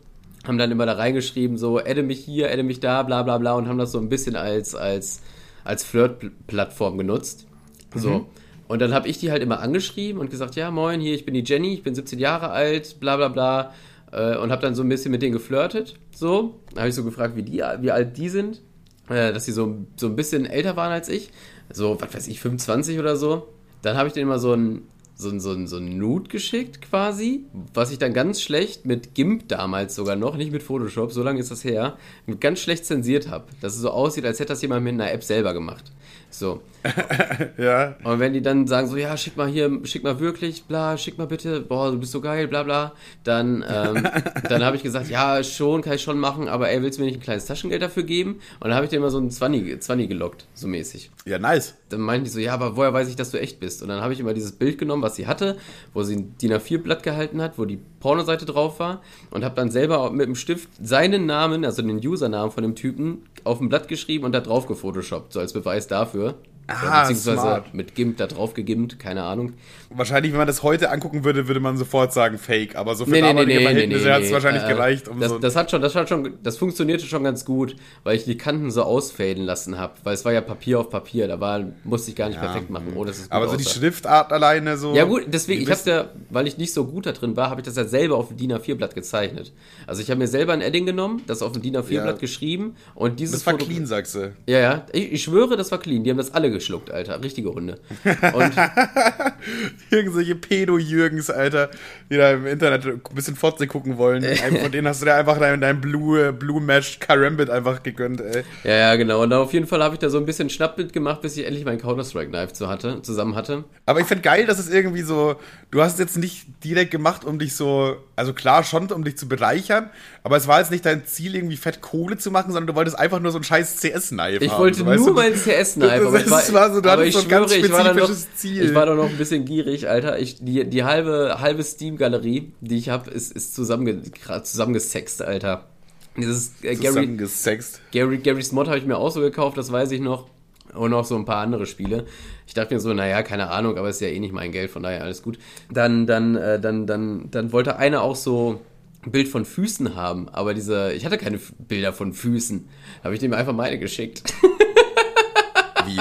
haben dann immer da reingeschrieben, so, adde mich hier, adde mich da, bla bla bla, und haben das so ein bisschen als, als, als Flirt-Plattform genutzt. So. Und dann habe ich die halt immer angeschrieben und gesagt, ja, moin, hier, ich bin die Jenny, ich bin 17 Jahre alt, bla bla bla. Äh, und habe dann so ein bisschen mit denen geflirtet. So. Habe ich so gefragt, wie, die, wie alt die sind. Äh, dass sie so, so ein bisschen älter waren als ich. So, was weiß ich, 25 oder so. Dann habe ich denen immer so ein, so ein, so ein, so ein Nude geschickt quasi, was ich dann ganz schlecht mit GIMP damals sogar noch, nicht mit Photoshop, so lange ist das her, ganz schlecht zensiert habe. Dass es so aussieht, als hätte das jemand mit einer App selber gemacht. So. (laughs) Ja. Und wenn die dann sagen so, ja, schick mal hier, schick mal wirklich, bla, schick mal bitte, boah, du bist so geil, bla bla, dann, ähm, (laughs) dann habe ich gesagt, ja, schon, kann ich schon machen, aber ey, willst du mir nicht ein kleines Taschengeld dafür geben? Und dann habe ich dir immer so ein 20, 20 gelockt, so mäßig. Ja, nice. Dann meinten die so, ja, aber woher weiß ich, dass du echt bist? Und dann habe ich immer dieses Bild genommen, was sie hatte, wo sie ein DIN A4-Blatt gehalten hat, wo die Pornoseite drauf war und habe dann selber mit dem Stift seinen Namen, also den Usernamen von dem Typen, auf ein Blatt geschrieben und da drauf gefotoshoppt, so als Beweis dafür. Ah, beziehungsweise smart. mit GIMP da drauf gegimmt, keine Ahnung. Wahrscheinlich, wenn man das heute angucken würde, würde man sofort sagen Fake. Aber so für Nee, nee, nee, damalige nee, nee, Verhältnisse nee, hat es nee. wahrscheinlich Äh, gereicht, um das, so. das hat schon, das hat schon, das funktionierte schon ganz gut, weil ich die Kanten so ausfaden lassen habe, weil es war ja Papier auf Papier, da war, musste ich gar nicht perfekt machen, oh, das ist gut aber so die aussah. Schriftart alleine so. Ja gut, deswegen, Die ich habe ja, weil ich nicht so gut da drin war, habe ich das ja selber auf dem DIN A4-Blatt gezeichnet. Also ich habe mir selber ein Edding genommen, das auf dem DIN A4-Blatt Ja. geschrieben und dieses Das war Foto- clean, sagst du. Ja, ja, ich, ich schwöre, das war clean. Die haben das alle geschluckt, Alter. Richtige Hunde. (laughs) Und Irgendwelche Pedo-Jürgens, Alter, die da im Internet ein bisschen Fotze gucken wollen. (laughs) Von denen hast du dir einfach dein, dein Blue, Blue Mesh Karambit einfach gegönnt, ey. ja, ja, genau. Und auf jeden Fall habe ich da so ein bisschen Schnappbild gemacht, bis ich endlich mein Counter-Strike-Knife zu hatte, zusammen hatte. Aber ich finde geil, dass es irgendwie so, du hast es jetzt nicht direkt gemacht, um dich so, also klar schon, um dich zu bereichern, aber es war jetzt nicht dein Ziel, irgendwie fett Kohle zu machen, sondern du wolltest einfach nur so ein scheiß CS-Knife Ich haben. wollte so, nur du? mein CS-Knife, aber, ich Das war, war so, aber ich so ein ganz schwöre, ich war, noch, ich war da noch ein bisschen gierig, Alter. Ich, die, die halbe, halbe Steam-Galerie, die ich habe, ist, ist zusammenge, zusammengesext, Alter. Dieses äh, Gary. Gary, Gary's Mod habe ich mir auch so gekauft, das weiß ich noch. Und noch so ein paar andere Spiele. Ich dachte mir so, naja, keine Ahnung, aber ist ja eh nicht mein Geld, von daher alles gut. Dann, dann, äh, dann, dann, dann wollte einer auch so ein Bild von Füßen haben, aber diese, ich hatte keine F- Bilder von Füßen. Habe ich dem einfach meine geschickt. (laughs) Wie?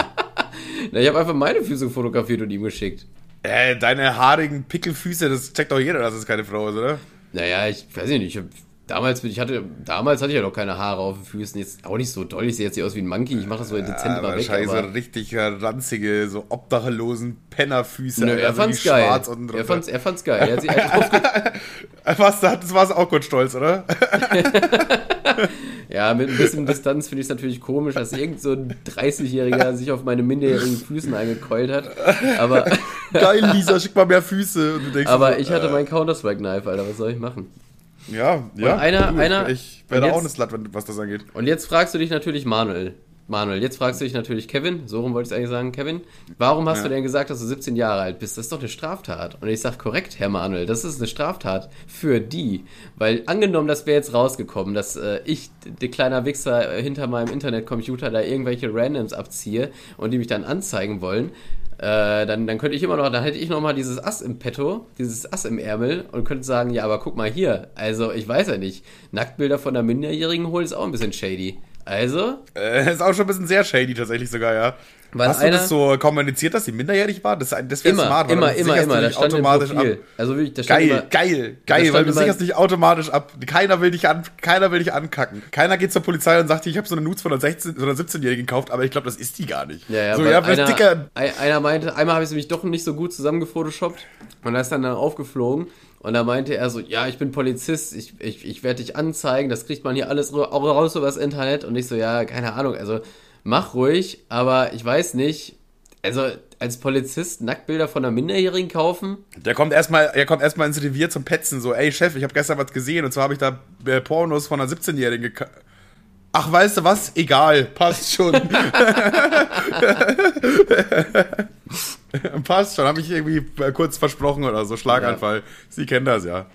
Na, ich habe einfach meine Füße fotografiert und ihm geschickt. Äh, deine haarigen Pickelfüße, das checkt doch jeder, dass es keine Frau ist, oder? Naja, ich weiß nicht, ich hab, damals, ich hatte, damals hatte ich ja noch keine Haare auf den Füßen, jetzt auch nicht so doll, ich sehe jetzt nicht aus wie ein Monkey, ich mache das so dezent Ja, mal weg, wahrscheinlich aber... so richtig ranzige, so obdachlosen Pennerfüße. Nö, er so fand's geil. schwarz unten Er fand's, er fand's geil. Er hat sich drauf (laughs) Was, das war's auch kurz stolz, oder? (laughs) Ja, mit ein bisschen Distanz finde ich es natürlich komisch, dass irgend so ein 30-Jähriger sich auf meine minderjährigen Füßen eingekeult hat. Aber, (laughs) Geil, Lisa, schick mal mehr Füße. Aber so, ich hatte äh, mein Counter-Strike-Knife, Alter, was soll ich machen? Ja, ja. einer- du, einer- Ich und da auch jetzt- eine Slut, was das angeht. Und jetzt fragst du dich natürlich Manuel. Manuel, jetzt fragst du dich natürlich Kevin, so rum wollte ich eigentlich sagen, Kevin, warum hast Ja. du denn gesagt, dass du 17 Jahre alt bist? Das ist doch eine Straftat. Und ich sag korrekt, Herr Manuel, das ist eine Straftat für die. Weil angenommen, das wäre jetzt rausgekommen, dass äh, ich, der kleiner Wichser, hinter meinem Internetcomputer da irgendwelche Randoms abziehe und die mich dann anzeigen wollen, äh, dann, dann könnte ich immer noch, dann hätte ich noch mal dieses Ass im Petto, dieses Ass im Ärmel und könnte sagen, ja, aber guck mal hier, also ich weiß ja nicht, Nacktbilder von einer Minderjährigen holen ist auch ein bisschen shady. Also, Äh, ist auch schon ein bisschen sehr shady tatsächlich sogar, ja. Weil Hast du einer- das so kommuniziert, dass sie minderjährig war? Das, das wäre immer, smart, immer, immer, immer, das stand im automatisch Profil. ab. Also wirklich, das Geil, immer, geil, geil, weil du sicherst dich automatisch ab. Keiner will dich an, keiner will dich ankacken. Keiner geht zur Polizei und sagt, ich habe so eine Nudes von einer 16, so einer 17-Jährigen gekauft, aber ich glaube, das ist die gar nicht. Ja, ja, so, ja, einer, dicker. ein- einer meinte, einmal habe ich sie mich doch nicht so gut zusammengefotoshoppt und da ist dann, dann aufgeflogen und da meinte er so, ja, ich bin Polizist, ich, ich, ich werde dich anzeigen, das kriegt man hier alles raus über das Internet und ich so, ja, keine Ahnung, also mach ruhig, aber ich weiß nicht, also als Polizist Nacktbilder von einer Minderjährigen kaufen? Der kommt erstmal, er kommt erstmal ins Revier zum Petzen, so, ey Chef, ich habe gestern was gesehen und zwar habe ich da äh, Pornos von einer 17-Jährigen geka- Ach, weißt du was? Egal, passt schon. (laughs) (laughs) passt schon, habe ich irgendwie kurz versprochen oder so, Schlaganfall. Sie kennen das ja.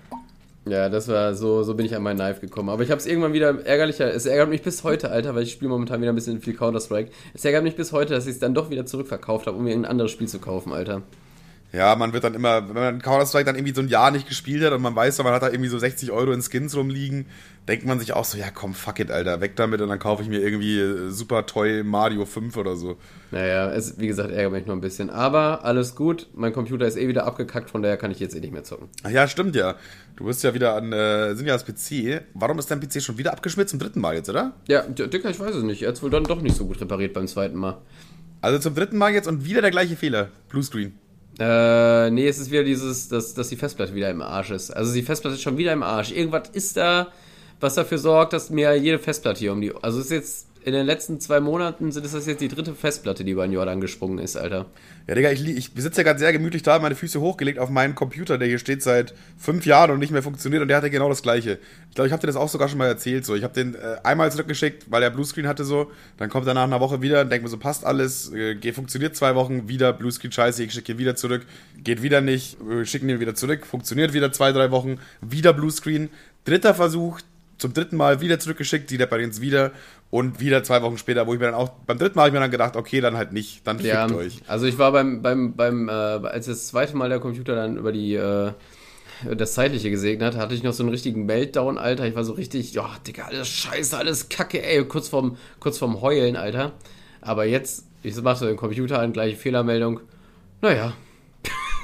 Ja, das war so, so bin ich an mein Knife gekommen. Aber ich habe es irgendwann wieder ärgerlicher. Es ärgert mich bis heute, Alter, weil ich spiele momentan wieder ein bisschen viel Counter-Strike. Es ärgert mich bis heute, dass ich es dann doch wieder zurückverkauft habe, um mir ein anderes Spiel zu kaufen, Alter. Ja, man wird dann immer, wenn man Counter-Strike dann irgendwie so ein Jahr nicht gespielt hat und man weiß, man hat da irgendwie so 60 Euro in Skins rumliegen, denkt man sich auch so, ja komm, fuck it, Alter, weg damit und dann kaufe ich mir irgendwie äh, super toll Mario 5 oder so. Naja, es, wie gesagt, ärgert mich nur ein bisschen. Aber alles gut. Mein Computer ist eh wieder abgekackt, von daher kann ich jetzt eh nicht mehr zocken. Ach ja, stimmt ja. Du bist ja wieder an, äh, sind ja als PC. Warum ist dein PC schon wieder abgeschmiert zum dritten Mal jetzt, oder? Ja, Dicker, ich weiß es nicht. Er hat wohl dann doch nicht so gut repariert beim zweiten Mal. Also zum dritten Mal jetzt und wieder der gleiche Fehler. Bluescreen. Äh, nee, es ist wieder dieses, dass, dass die Festplatte wieder im Arsch ist. Also die Festplatte ist schon wieder im Arsch. Irgendwas ist da, was dafür sorgt, dass mir jede Festplatte hier um die. Also ist jetzt in den letzten zwei Monaten sind es das jetzt die dritte Festplatte, die über den Jordan gesprungen ist, Alter. Ja, Digga, ich, ich sitze ja gerade sehr gemütlich da, meine Füße hochgelegt auf meinen Computer, der hier steht seit fünf Jahren und nicht mehr funktioniert und der hatte genau das gleiche. Ich glaube, ich habe dir das auch sogar schon mal erzählt. So, ich habe den äh, einmal zurückgeschickt, weil er Bluescreen hatte so. Dann kommt er nach einer Woche wieder und denkt mir so, passt alles, äh, funktioniert zwei Wochen, wieder Bluescreen scheiße, ich schicke ihn wieder zurück, geht wieder nicht, äh, schicken ihn wieder zurück, funktioniert wieder zwei, drei Wochen, wieder Bluescreen. Dritter Versuch, zum dritten Mal wieder zurückgeschickt, die reparieren es wieder und wieder zwei Wochen später, wo ich mir dann auch, beim dritten Mal habe ich mir dann gedacht, okay, dann halt nicht, dann fickt Ja, euch. also ich war beim, beim, beim, äh, als das zweite Mal der Computer dann über die, äh, das Zeitliche gesegnet hat, hatte ich noch so einen richtigen Meltdown, Alter. Ich war so richtig, ja, Digga, alles scheiße, alles kacke, ey, kurz vorm, kurz vorm Heulen, Alter. Aber jetzt, ich mach so den Computer an, gleiche Fehlermeldung. Naja,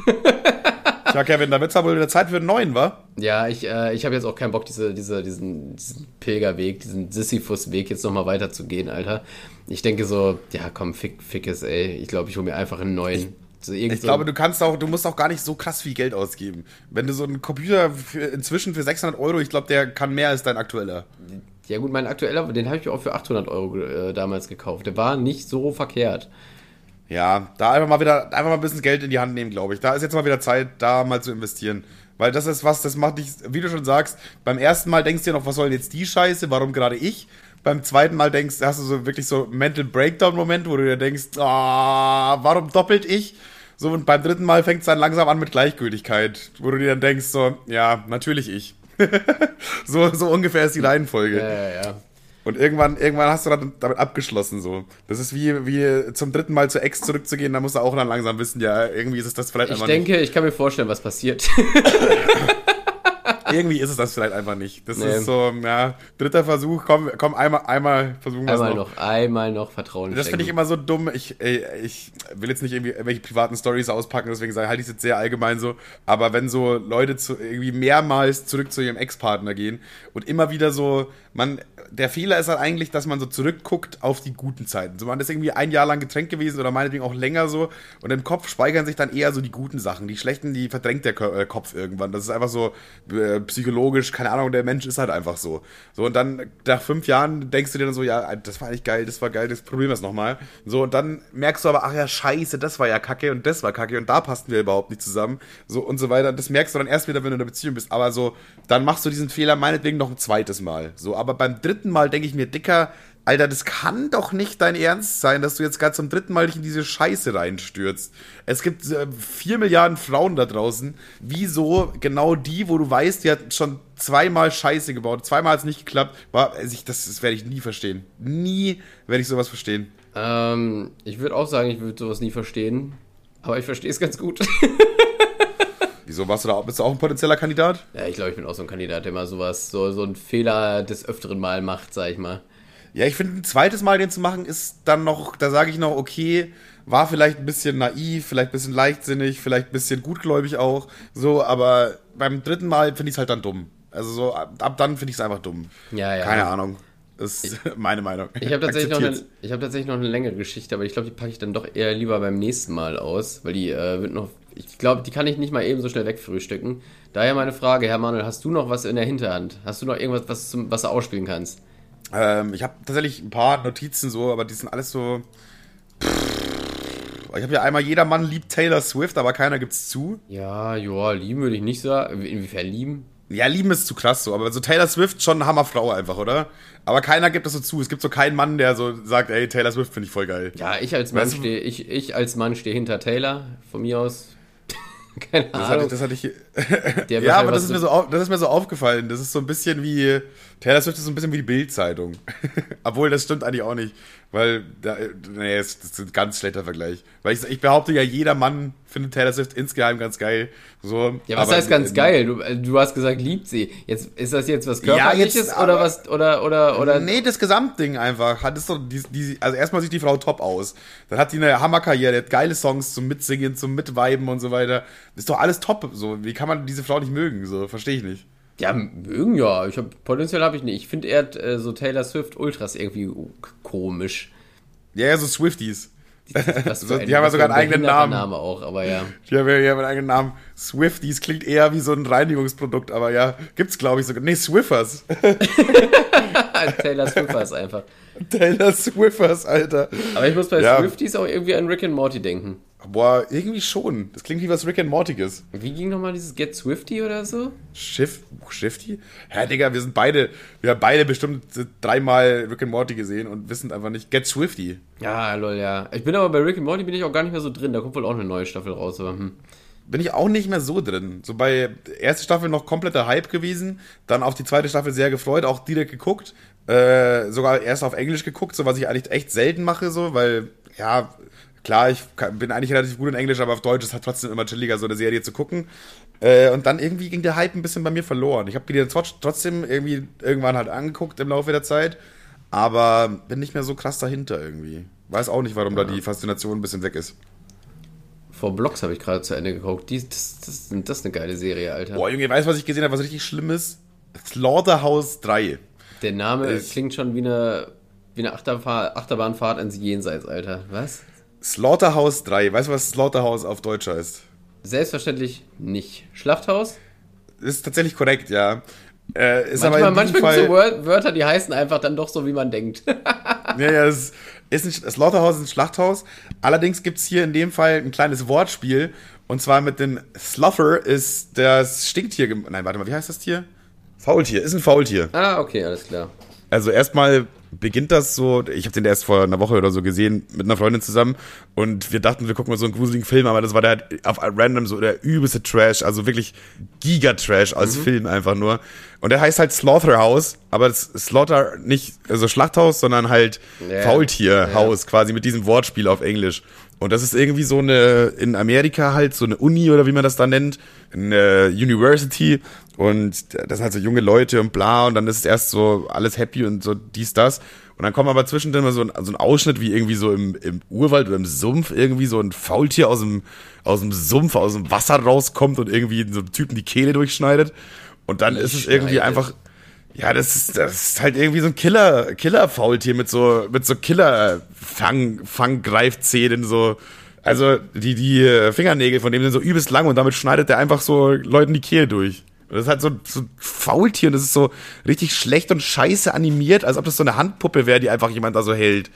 (laughs) Tja, Kevin, da wird's aber wieder Zeit für einen neuen, wa? Ja, ich, äh, ich habe jetzt auch keinen Bock, diese, diese, diesen, diesen Pilgerweg, diesen Sisyphus-Weg jetzt nochmal weiterzugehen, Alter. Ich denke so, ja komm, fick, fick es, ey. Ich glaube, ich hole mir einfach einen neuen. So, Ich so- glaube, du kannst auch, du musst auch gar nicht so krass viel Geld ausgeben. Wenn du so einen Computer für, inzwischen für 600 Euro, ich glaube, der kann mehr als dein aktueller. Ja gut, mein aktueller, den habe ich auch für 800 Euro äh, damals gekauft. Der war nicht so verkehrt. Ja, da einfach mal wieder, einfach mal ein bisschen Geld in die Hand nehmen, glaube ich. Da ist jetzt mal wieder Zeit, da mal zu investieren. Weil das ist was, das macht dich, wie du schon sagst, beim ersten Mal denkst du dir noch, was soll denn jetzt die Scheiße, warum gerade ich? Beim zweiten Mal denkst, hast du so wirklich so Mental Breakdown-Moment, wo du dir denkst, ah, warum doppelt ich? So, und beim dritten Mal fängt es dann langsam an mit Gleichgültigkeit, wo du dir dann denkst, so, ja, natürlich ich. (laughs) so, so ungefähr ist die Reihenfolge. Ja, ja, ja. Und irgendwann, irgendwann hast du dann damit abgeschlossen so. Das ist wie, wie zum dritten Mal zur Ex zurückzugehen, da musst du auch dann langsam wissen, ja, irgendwie ist es das vielleicht Ich denke, ich kann mir vorstellen, was passiert. (laughs) (laughs) Irgendwie ist es das vielleicht einfach nicht. Das Nee. ist so, ja, dritter Versuch, komm, komm, einmal, einmal versuchen wir es einmal noch. einmal noch Vertrauen Das finde ich immer so dumm. Ich, ich will jetzt nicht irgendwie irgendwelche privaten Stories auspacken, deswegen sage halte ich es jetzt sehr allgemein so. Aber wenn so Leute zu, irgendwie mehrmals zurück zu ihrem Ex-Partner gehen und immer wieder so, man, der Fehler ist halt eigentlich, dass man so zurückguckt auf die guten Zeiten. So, man ist irgendwie ein Jahr lang getrennt gewesen oder meinetwegen auch länger so und im Kopf speichern sich dann eher so die guten Sachen. Die schlechten, die verdrängt der äh, Kopf irgendwann. Das ist einfach so äh, psychologisch, keine Ahnung, der Mensch ist halt einfach so. So, und dann nach fünf Jahren denkst du dir dann so, ja, das war eigentlich geil, das war geil, das probieren wir es nochmal. So, und dann merkst du aber, ach ja, scheiße, das war ja kacke und das war kacke und da passten wir überhaupt nicht zusammen. So und so weiter. Das merkst du dann erst wieder, wenn du in einer Beziehung bist. Aber so, dann machst du diesen Fehler meinetwegen noch ein zweites Mal. So, aber beim dritten Mal denke ich mir, Dicker, Alter, das kann doch nicht dein Ernst sein, dass du jetzt gerade zum dritten Mal dich in diese Scheiße reinstürzt. Es gibt äh, vier Milliarden Frauen da draußen. Wieso genau die, wo du weißt, die hat schon zweimal Scheiße gebaut, zweimal hat es nicht geklappt, war, also ich, das, das werde ich nie verstehen. Nie werde ich sowas verstehen. Ähm, ich würde auch sagen, ich würde sowas nie verstehen. Aber ich verstehe es ganz gut. (laughs) Wieso warst du da? Bist du auch ein potenzieller Kandidat? ja, ich glaube, ich bin auch so ein Kandidat, der mal sowas, so, so einen Fehler des öfteren Mal macht, sag ich mal. Ja, ich finde, ein zweites Mal den zu machen, ist dann noch, da sage ich noch, okay, war vielleicht ein bisschen naiv, vielleicht ein bisschen leichtsinnig, vielleicht ein bisschen gutgläubig auch, so, aber beim dritten Mal finde ich es halt dann dumm. Also so, ab, ab dann finde ich es einfach dumm. Ja, ja. Keine Ahnung. Das ist (laughs) meine Meinung. Ich habe tatsächlich, noch eine- ich hab tatsächlich noch eine längere Geschichte, aber ich glaube, die packe ich dann doch eher lieber beim nächsten Mal aus, weil die äh, wird noch. Ich glaube, die kann ich nicht mal eben so schnell wegfrühstücken. Daher meine Frage, Herr Manuel, hast du noch was in der Hinterhand? Hast du noch irgendwas, was, zum, was du ausspielen kannst? Ähm, ich habe tatsächlich ein paar Notizen so, aber die sind alles so. Ich habe ja einmal, jeder Mann liebt Taylor Swift, aber keiner gibt's zu. Ja, ja, lieben würde ich nicht sagen. Inwiefern lieben? Ja, lieben ist zu krass so, aber so Taylor Swift schon eine Hammerfrau einfach, oder? Aber keiner gibt das so zu. Es gibt so keinen Mann, der so sagt, ey, Taylor Swift finde ich voll geil. Ja, ich als Mann Weißt du- stehe, ich, ich als Mann stehe hinter Taylor, von mir aus. (laughs) Keine Das hatte, Ahnung. ich- das hatte ich. Ja, halt aber das ist, mir so, das ist mir so aufgefallen. Das ist so ein bisschen wie. Taylor Swift ist so ein bisschen wie die Bild-Zeitung. (laughs) Obwohl, das stimmt eigentlich auch nicht. Weil, da, nee, das ist ein ganz schlechter Vergleich. Weil ich, ich behaupte ja, jeder Mann findet Taylor Swift insgeheim ganz geil. So, Ja, was heißt ganz geil? Du, äh, du hast gesagt, liebt sie. Jetzt ist das jetzt was Ja, körperliches jetzt, oder aber- was oder oder oder nee, das Gesamtding einfach. Hat es doch die, die, also erstmal sieht die Frau top aus. Dann hat die eine Hammerkarriere, die hat geile Songs zum Mitsingen, zum Mitweiben und so weiter. Ist doch alles top. So, wie kann man diese Frau nicht mögen? So, verstehe ich nicht. Ja, mögen ja. Ich hab, Potenzial habe ich nicht. Ich finde eher äh, so Taylor Swift Ultras irgendwie komisch. Ja, ja, so Swifties. (laughs) So, ein- die haben ja sogar einen eigenen Namen. Name auch, aber ja. Die haben ja die haben einen eigenen Namen. Swifties klingt eher wie so ein Reinigungsprodukt, aber ja, gibt's glaube ich sogar. Nee, Swiffers. (laughs) Taylor Swifters einfach. Taylor Swiffers, Alter. Aber ich muss bei Ja. Swifties auch irgendwie an Rick and Morty denken. Boah, irgendwie schon. Das klingt wie was Rick and Mortiges. Wie ging nochmal dieses Get Swifty oder so? Schiff, Shifty? Ja, Digga, wir sind beide, wir haben beide bestimmt dreimal Rick and Morty gesehen und wissen einfach nicht. Get Swifty. Ja, lol, ja. Ich bin aber bei Rick and Morty bin ich auch gar nicht mehr so drin. Da kommt wohl auch eine neue Staffel raus, aber hm. bin ich auch nicht mehr so drin. So bei erste Staffel noch kompletter Hype gewesen, dann auf die zweite Staffel sehr gefreut, auch direkt geguckt, äh, sogar erst auf Englisch geguckt, so was ich eigentlich echt selten mache, so, weil, ja, klar, ich bin eigentlich relativ gut in Englisch, aber auf Deutsch ist halt trotzdem immer chilliger, so eine Serie zu gucken. Äh, und dann irgendwie ging der Hype ein bisschen bei mir verloren. Ich habe die dann trotzdem irgendwie irgendwann halt angeguckt im Laufe der Zeit, aber bin nicht mehr so krass dahinter irgendwie. Weiß auch nicht, warum ja. da die Faszination ein bisschen weg ist. Vor Blocks habe ich gerade zu Ende geguckt. Die, das, das, das ist eine geile Serie, Alter. Boah, Junge, weißt du, was ich gesehen habe, was richtig schlimm ist? Slaughterhouse 3. Der Name ich, klingt schon wie eine, wie eine Achterfahr Achterbahnfahrt ins Jenseits, Alter. Was? Slaughterhouse 3. Weißt du, was Slaughterhouse auf Deutsch heißt? Selbstverständlich nicht. Schlachthaus? Ist tatsächlich korrekt, ja. Äh, ist manchmal aber manchmal Fall, so Wörter, die heißen einfach dann doch so, wie man denkt. (laughs) ja, ja, es ist ein, Slaughterhouse ist ein Schlachthaus. Allerdings gibt es hier in dem Fall ein kleines Wortspiel. Und zwar mit dem Sluffer ist das Stinktier. Nein, warte mal, wie heißt das Tier? Faultier, ist ein Faultier. Ah, okay, alles klar. Also erstmal beginnt das so, ich habe den erst vor einer Woche oder so gesehen mit einer Freundin zusammen und wir dachten, wir gucken mal so einen gruseligen Film, aber das war der auf random so der übelste Trash, also wirklich Giga-Trash als mhm. Film einfach nur. Und der heißt halt Slaughterhouse, aber das Slaughter nicht, also Schlachthaus, sondern halt yeah. Faultierhaus yeah. quasi mit diesem Wortspiel auf Englisch. Und das ist irgendwie so eine, in Amerika halt so eine Uni oder wie man das da nennt, eine University. Und das sind halt so junge Leute und bla. Und dann ist es erst so alles happy und so dies, das. Und dann kommt aber zwischendrin mal so ein, so ein Ausschnitt, wie irgendwie so im, im Urwald oder im Sumpf irgendwie so ein Faultier aus dem, aus dem Sumpf, aus dem Wasser rauskommt und irgendwie so einem Typen die Kehle durchschneidet. Und dann ist es irgendwie einfach, ja, das ist, das ist halt irgendwie so ein Killer, Killer-Faultier mit so, mit so Killer-Fang, Fanggreifzähnen, so. Also, die, die Fingernägel von dem sind so übelst lang und damit schneidet der einfach so Leuten die Kehle durch. Und das ist halt so, so ein Faultier und das ist so richtig schlecht und scheiße animiert, als ob das so eine Handpuppe wäre, die einfach jemand da so hält.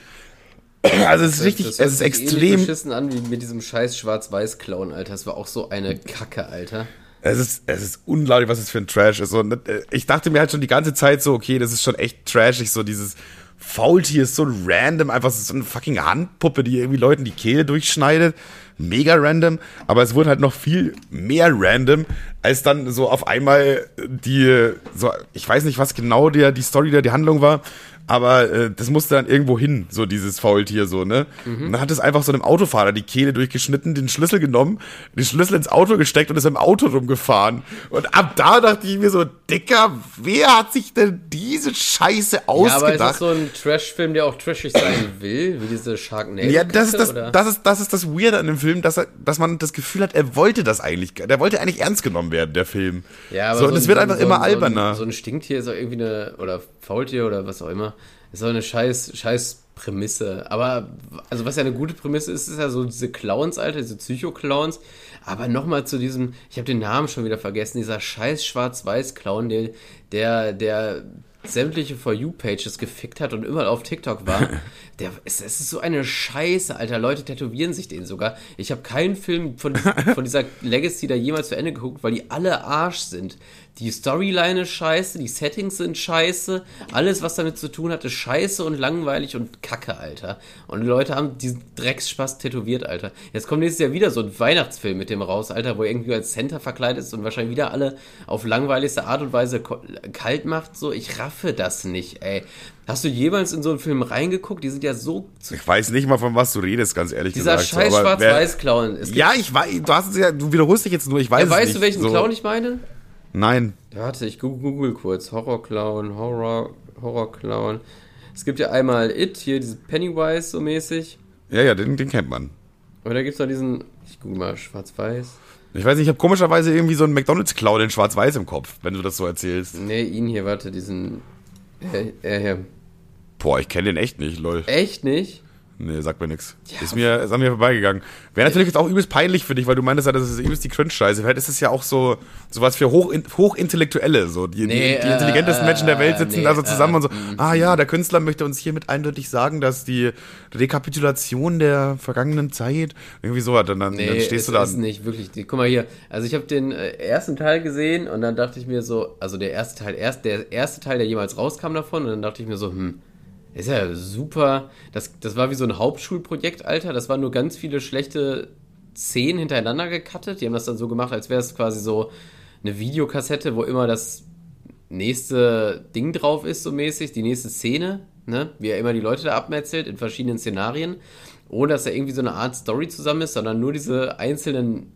(clears throat) Also es ist richtig, das, das es ist extrem. beschissen an wie mit diesem scheiß Schwarz-Weiß-Clown, Alter. Das war auch so eine Kacke, Alter. Es ist, es ist unglaublich, was es für ein Trash ist. Und äh, ich dachte mir halt schon die ganze Zeit so, okay, das ist schon echt trashig, so dieses Faultier ist so random, einfach so eine fucking Handpuppe, die irgendwie Leuten die Kehle durchschneidet. Mega random, aber es wurde halt noch viel mehr random, als dann so auf einmal die, so, ich weiß nicht, was genau der, die Story der, die Handlung war, aber äh, das musste dann irgendwo hin, so dieses Faultier so, ne? Mhm. Und dann hat es einfach so einem Autofahrer die Kehle durchgeschnitten, den Schlüssel genommen, den Schlüssel ins Auto gesteckt und ist im Auto rumgefahren. Und ab da dachte ich mir so, Dicker, wer hat sich denn diese Scheiße ausgedacht? Ja, aber ist das so ein Trash-Film, der auch trashig sein will, wie diese Sharknado? Ja, das ist das, das ist, das ist das Weirde an dem Film, dass er, dass man das Gefühl hat, er wollte das eigentlich, der wollte eigentlich ernst genommen werden, der Film. Ja, aber so, so und es wird einfach so immer alberner. So ein Stinktier ist auch irgendwie eine, oder Faultier oder was auch immer so eine scheiß, scheiß Prämisse. Aber, also was ja eine gute Prämisse ist, ist ja so diese Clowns, Alter, diese Psycho-Clowns. Aber nochmal zu diesem, ich habe den Namen schon wieder vergessen, dieser scheiß Schwarz-Weiß-Clown, der, der, der sämtliche For You-Pages gefickt hat und immer auf TikTok war. (laughs) Der, es, es, ist so eine Scheiße, Alter. Leute tätowieren sich den sogar. Ich habe keinen Film von, von dieser (laughs) Legacy da jemals zu Ende geguckt, weil die alle Arsch sind. Die Storyline ist scheiße, die Settings sind scheiße, alles, was damit zu tun hat, ist scheiße und langweilig und kacke, Alter. Und die Leute haben diesen Drecksspaß tätowiert, Alter. Jetzt kommt nächstes Jahr wieder so ein Weihnachtsfilm mit dem raus, Alter, wo er irgendwie als Center verkleidet ist und wahrscheinlich wieder alle auf langweiligste Art und Weise kalt macht. So, ich raffe das nicht, ey. Hast du jemals in so einen Film reingeguckt? Die sind ja so. Ich weiß nicht mal, von was du redest, ganz ehrlich Dieser gesagt. Dieser scheiß Schwarz-Weiß-Clown. Ja, ich weiß, du hast es ja, du wiederholst dich jetzt nur, ich weiß ja, es weißt nicht. Weißt du, welchen so. Clown ich meine? Nein. Warte, ich google kurz. Horror-Clown, Horror, Horror-Clown. Es gibt ja einmal It, hier diese Pennywise so mäßig. Ja, ja, den, den kennt man. Aber da gibt es noch diesen, ich google mal, schwarz-weiß. Ich weiß nicht, ich habe komischerweise irgendwie so einen McDonalds-Clown in schwarz-weiß im Kopf, wenn du das so erzählst. Nee, ihn hier, warte, diesen, äh, äh, hier. Boah, ich kenne den echt nicht, lol. Echt nicht? Nee, sagt mir nichts. Ja, ist, mir, ist an mir vorbeigegangen. Wäre natürlich jetzt auch übelst peinlich für dich, weil du meintest ja, das ist übelst die Cringe-Scheiße. Vielleicht ist es ja auch so sowas für Hoch, Hochintellektuelle. So. Die, nee, die, die intelligentesten äh, Menschen der Welt sitzen nee, da so zusammen äh, und so, mm, ah ja, der Künstler möchte uns hiermit eindeutig sagen, dass die Rekapitulation der vergangenen Zeit irgendwie so hat. Und dann, nee, dann stehst du da. ist nicht wirklich. Die, guck mal hier, also ich habe den äh, ersten Teil gesehen und dann dachte ich mir so, also der erste Teil, erst, der erste Teil, der jemals rauskam davon und dann dachte ich mir so, hm, ist ja super. Das, das war wie so ein Hauptschulprojekt, Alter. Das waren nur ganz viele schlechte zehn hintereinander gecuttet. Die haben das dann so gemacht, als wäre es quasi so eine Videokassette, wo immer das nächste Ding drauf ist, so mäßig, die nächste Szene, ne? Wie er immer die Leute da abmetzelt in verschiedenen Szenarien. Ohne dass da irgendwie so eine Art Story zusammen ist, sondern nur diese einzelnen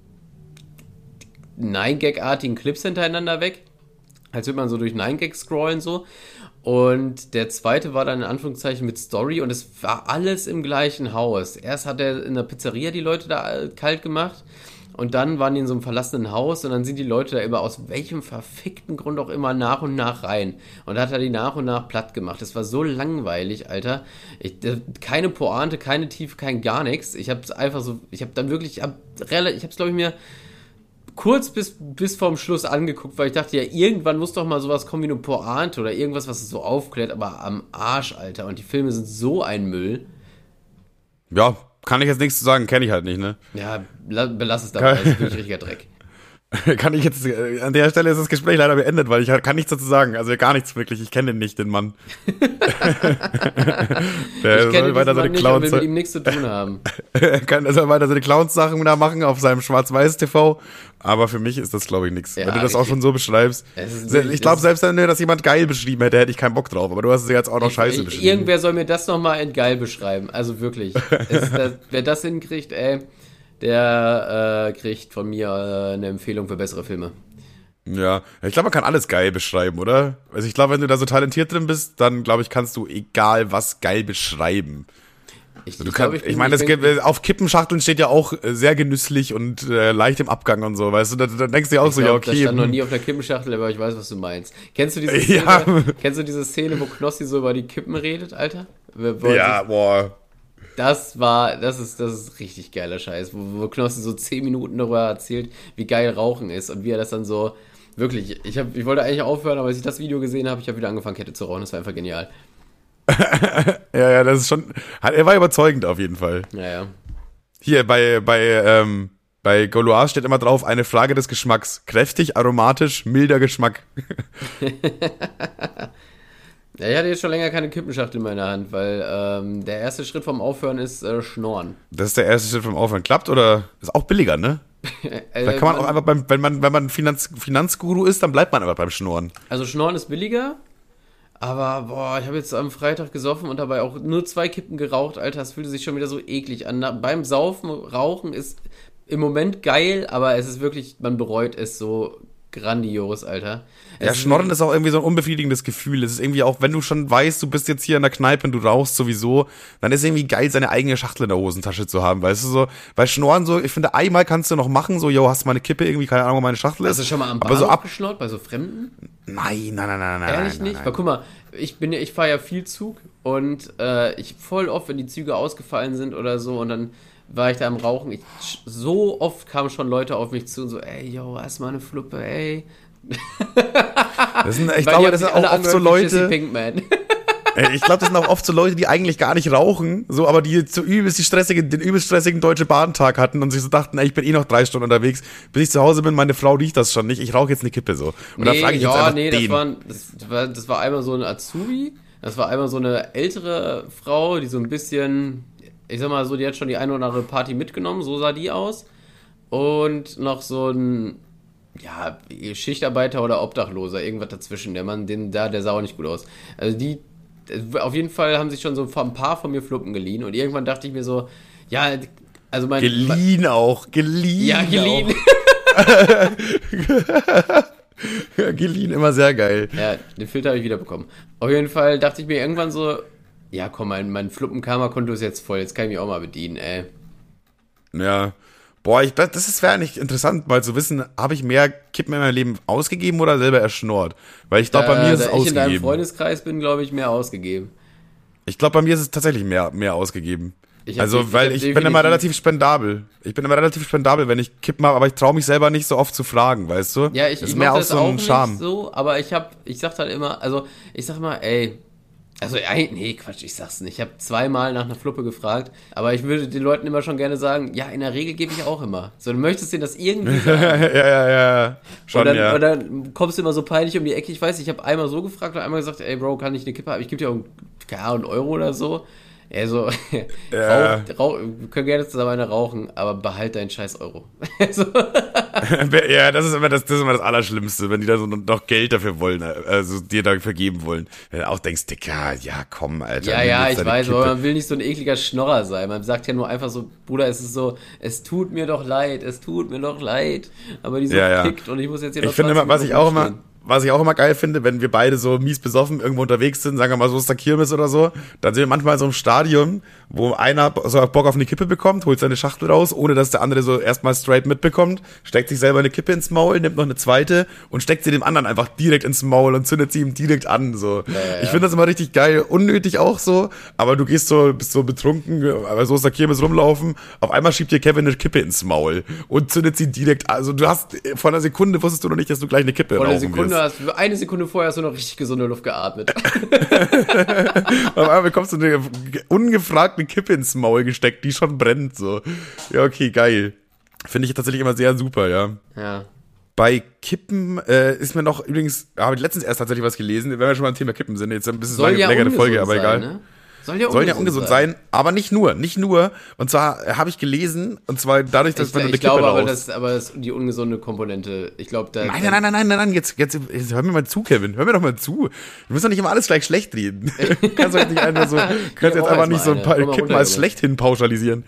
Nine-Gag-artigen Clips hintereinander weg. Als würde man so durch Nine-Gag scrollen so. Und der zweite war dann in Anführungszeichen mit Story und es war alles im gleichen Haus. Erst hat er in der Pizzeria die Leute da kalt gemacht und dann waren die in so einem verlassenen Haus und dann sind die Leute da immer aus welchem verfickten Grund auch immer nach und nach rein. Und da hat er die nach und nach platt gemacht. Das war so langweilig, Alter. Ich, keine Pointe, keine Tiefe, kein gar nichts. Ich hab's einfach so, ich hab dann wirklich, ich hab's glaube ich mir kurz bis, bis vorm Schluss angeguckt, weil ich dachte, ja, irgendwann muss doch mal sowas kommen wie eine Pointe oder irgendwas, was es so aufklärt, aber am Arsch, Alter. Und die Filme sind so ein Müll. Ja, kann ich jetzt nichts zu sagen, kenne ich halt nicht, ne? Ja, belass es dabei, das ist wirklich richtiger Dreck. (laughs) kann ich jetzt, äh, an der Stelle ist das Gespräch leider beendet, weil ich kann nichts dazu sagen. Also gar nichts wirklich. Ich kenne den nicht, den Mann. (laughs) (laughs) der ich soll weiter seine Clowns. Will mit ihm nichts zu tun haben. er kann also weiter seine Clowns-Sachen da machen auf seinem Schwarz-Weiß-TV. Aber für mich ist das, glaube ich, nichts. Ja, wenn du das auch schon so beschreibst. Ich glaube, selbst wenn das jemand geil beschrieben hätte, hätte ich keinen Bock drauf. Aber du hast es jetzt auch noch ich, scheiße ich, beschrieben. Irgendwer soll mir das nochmal in geil beschreiben. Also wirklich. das, wer das hinkriegt, ey der äh, kriegt von mir äh, eine Empfehlung für bessere Filme. Ja, ich glaube, man kann alles geil beschreiben, oder? Also ich glaube, wenn du da so talentiert drin bist, dann glaube ich, kannst du egal was geil beschreiben. Ich, also ich, ich, ich meine, gibt, auf Kippenschachteln steht ja auch äh, sehr genüsslich und äh, leicht im Abgang und so, weißt du, da, da denkst du ja auch so, glaub, ja, okay. Ich stand noch nie auf der Kippenschachtel, aber ich weiß, was du meinst. Kennst du diese (laughs) Szene, ja. kennst du diese Szene, wo Knossi so über die Kippen redet, Alter? Ja, boah. Das war, das ist, das ist richtig geiler Scheiß, wo, wo Knossi so zehn Minuten darüber erzählt, wie geil Rauchen ist und wie er das dann so, wirklich, ich, hab, ich wollte eigentlich aufhören, aber als ich das Video gesehen habe, ich habe wieder angefangen, Kette zu rauchen, das war einfach genial. (laughs) ja, ja, das ist schon, er war überzeugend auf jeden Fall. Ja, ja. Hier bei, bei, ähm, bei Gaulois steht immer drauf, eine Frage des Geschmacks. Kräftig, aromatisch, milder Geschmack. (laughs) Ja, ich hatte jetzt schon länger keine Kippenschachtel in meiner Hand, weil ähm, der erste Schritt vom Aufhören ist äh, Schnorren. Das ist der erste Schritt vom Aufhören. Klappt oder ist auch billiger, ne? äh, (laughs) da kann man auch einfach beim, wenn man, wenn man Finanz, Finanzguru ist, dann bleibt man einfach beim Schnorren. Also Schnorren ist billiger, aber boah, ich habe jetzt am Freitag gesoffen und dabei auch nur zwei Kippen geraucht, Alter, das fühlte sich schon wieder so eklig an. Beim Saufen, Rauchen ist im Moment geil, aber es ist wirklich, man bereut es so grandios, Alter. Ja, Schnorren ist auch irgendwie so ein unbefriedigendes Gefühl. Es ist irgendwie auch, wenn du schon weißt, du bist jetzt hier in der Kneipe und du rauchst sowieso, dann ist es irgendwie geil, seine eigene Schachtel in der Hosentasche zu haben. Weißt du, so, bei Schnorren so, ich finde, einmal kannst du noch machen, so, yo, hast du mal eine Kippe irgendwie, keine Ahnung, wo meine Schachtel ist. Hast du schon mal am Bahnhof so abgeschnort, bei so Fremden? Nein, nein, nein, nein, nein. Ehrlich nein, nicht? Nein. Weil guck mal, ich bin ja, ich fahre ja viel Zug und äh, ich voll oft, wenn die Züge ausgefallen sind oder so und dann war ich da am Rauchen. Ich, so oft kamen schon Leute auf mich zu und so, ey, yo, hast mal eine Fluppe, ey, sind, ich glaube, (laughs) das sind auch oft so Leute. (laughs) ich glaube, das sind auch oft so Leute, die eigentlich gar nicht rauchen, so, aber die zu übelst die stressige, den übelst stressigen deutsche Bahntag hatten und sich so dachten, ey, ich bin eh noch drei Stunden unterwegs, bis ich zu Hause bin, meine Frau riecht das schon nicht, ich rauche jetzt eine Kippe so. Und nee, da frage ich ja, jetzt einfach nee, den. Das, waren, das, war, das war einmal so ein Azubi, das war einmal so eine ältere Frau, die so ein bisschen, ich sag mal so, die hat schon die eine oder andere Party mitgenommen, so sah die aus. Und noch so ein ja, Schichtarbeiter oder Obdachloser, irgendwas dazwischen. Der Mann, den da, der sah auch nicht gut aus. Also die, auf jeden Fall haben sich schon so ein paar von mir Fluppen geliehen und irgendwann dachte ich mir so, ja, also mein. Geliehen auch, geliehen. Ja, geliehen. (laughs) geliehen immer sehr geil. Ja, den Filter habe ich wieder bekommen. Auf jeden Fall dachte ich mir irgendwann so, ja komm, mein, mein Fluppenkarma-Konto ist jetzt voll, jetzt kann ich mich auch mal bedienen, ey. Ja, Boah, ich, das, das wäre nicht interessant, mal zu wissen, habe ich mehr Kippen in meinem Leben ausgegeben oder selber erschnort? Weil ich glaube, bei mir ist es ausgegeben. Ich in deinem Freundeskreis bin, glaube ich, mehr ausgegeben. Ich glaube, bei mir ist es tatsächlich mehr, mehr ausgegeben. also, die, weil ich, ich bin immer relativ spendabel. Ich bin immer relativ spendabel, wenn ich Kippen habe, aber ich traue mich selber nicht so oft zu fragen, weißt du? Ja, ich, das ist ich mehr aus so einem Charme. so, aber ich habe, ich sag halt immer, also ich sag mal, ey, also, nee, Quatsch, ich sag's nicht. Ich habe zweimal nach einer Fluppe gefragt, aber ich würde den Leuten immer schon gerne sagen, ja, in der Regel gebe ich auch immer. So, du möchtest denen das irgendwie (laughs) sagen. ja, ja, ja. Schon, und dann, ja. Und dann kommst du immer so peinlich um die Ecke. Ich weiß, ich habe einmal so gefragt und einmal gesagt, ey, Bro, kann ich eine Kippe haben? Ich gebe dir auch, keine Ahnung, einen Euro oder so. Also, (laughs) Ja. rauch, rauch, wir können gerne zusammen eine rauchen, aber behalt deinen scheiß Euro. (laughs) Also, (laughs) ja, das ist immer das, das ist immer das Allerschlimmste, wenn die da so noch Geld dafür wollen, also dir dafür geben wollen. Wenn du auch denkst, Dicker, ja komm, Alter. ja, ja, ich weiß, Kippe. aber man will nicht so ein ekliger Schnorrer sein. Man sagt ja nur einfach so, Bruder, es ist so, es tut mir doch leid, es tut mir doch leid. Aber die so Ja, ja. und ich muss jetzt hier noch Ich finde 20 immer, was ich auch immer, stehen. Was ich auch immer geil finde, wenn wir beide so mies besoffen irgendwo unterwegs sind, sagen wir mal so ist der Kirmes oder so, dann sind wir manchmal in so einem Stadion, wo einer so Bock auf eine Kippe bekommt, holt seine Schachtel raus, ohne dass der andere so erstmal straight mitbekommt, steckt sich selber eine Kippe ins Maul, nimmt noch eine zweite und steckt sie dem anderen einfach direkt ins Maul und zündet sie ihm direkt an, so. ja, ja. Ich finde das immer richtig geil, unnötig auch so, aber du gehst so, bist so betrunken, aber so ist der Kirmes rumlaufen, auf einmal schiebt dir Kevin eine Kippe ins Maul und zündet sie direkt, also du hast, vor einer Sekunde wusstest du noch nicht, dass du gleich eine Kippe rauchen Sekunde wirst. hast, eine Sekunde vorher hast du noch richtig gesunde Luft geatmet. (laughs) Auf einmal bekommst du eine ungefragte Kippe ins Maul gesteckt, die schon brennt, so. Ja, okay, geil. Finde ich tatsächlich immer sehr super, ja. ja. Bei Kippen äh, ist mir noch übrigens, habe ich letztens erst tatsächlich was gelesen, wenn wir schon mal beim Thema Kippen sind, jetzt ein bisschen Soll lange, ja längere Folge, aber sein, egal. Ne? Soll ja Sollen ja ungesund sein. aber nicht nur, nicht nur. Und zwar äh, habe ich gelesen, und zwar dadurch, dass Ich, wenn du eine ich Kippe glaube aber, das, aber das, die ungesunde Komponente, ich glaube, da. Nein, nein, nein, nein, nein, nein, nein, jetzt, jetzt, jetzt hör mir mal zu, Kevin. Hör mir doch mal zu. Du musst doch nicht immer alles gleich schlecht reden. Du (laughs) kannst doch nicht einfach so, kannst jetzt einfach nicht so ein paar Kippen als schlecht hin pauschalisieren.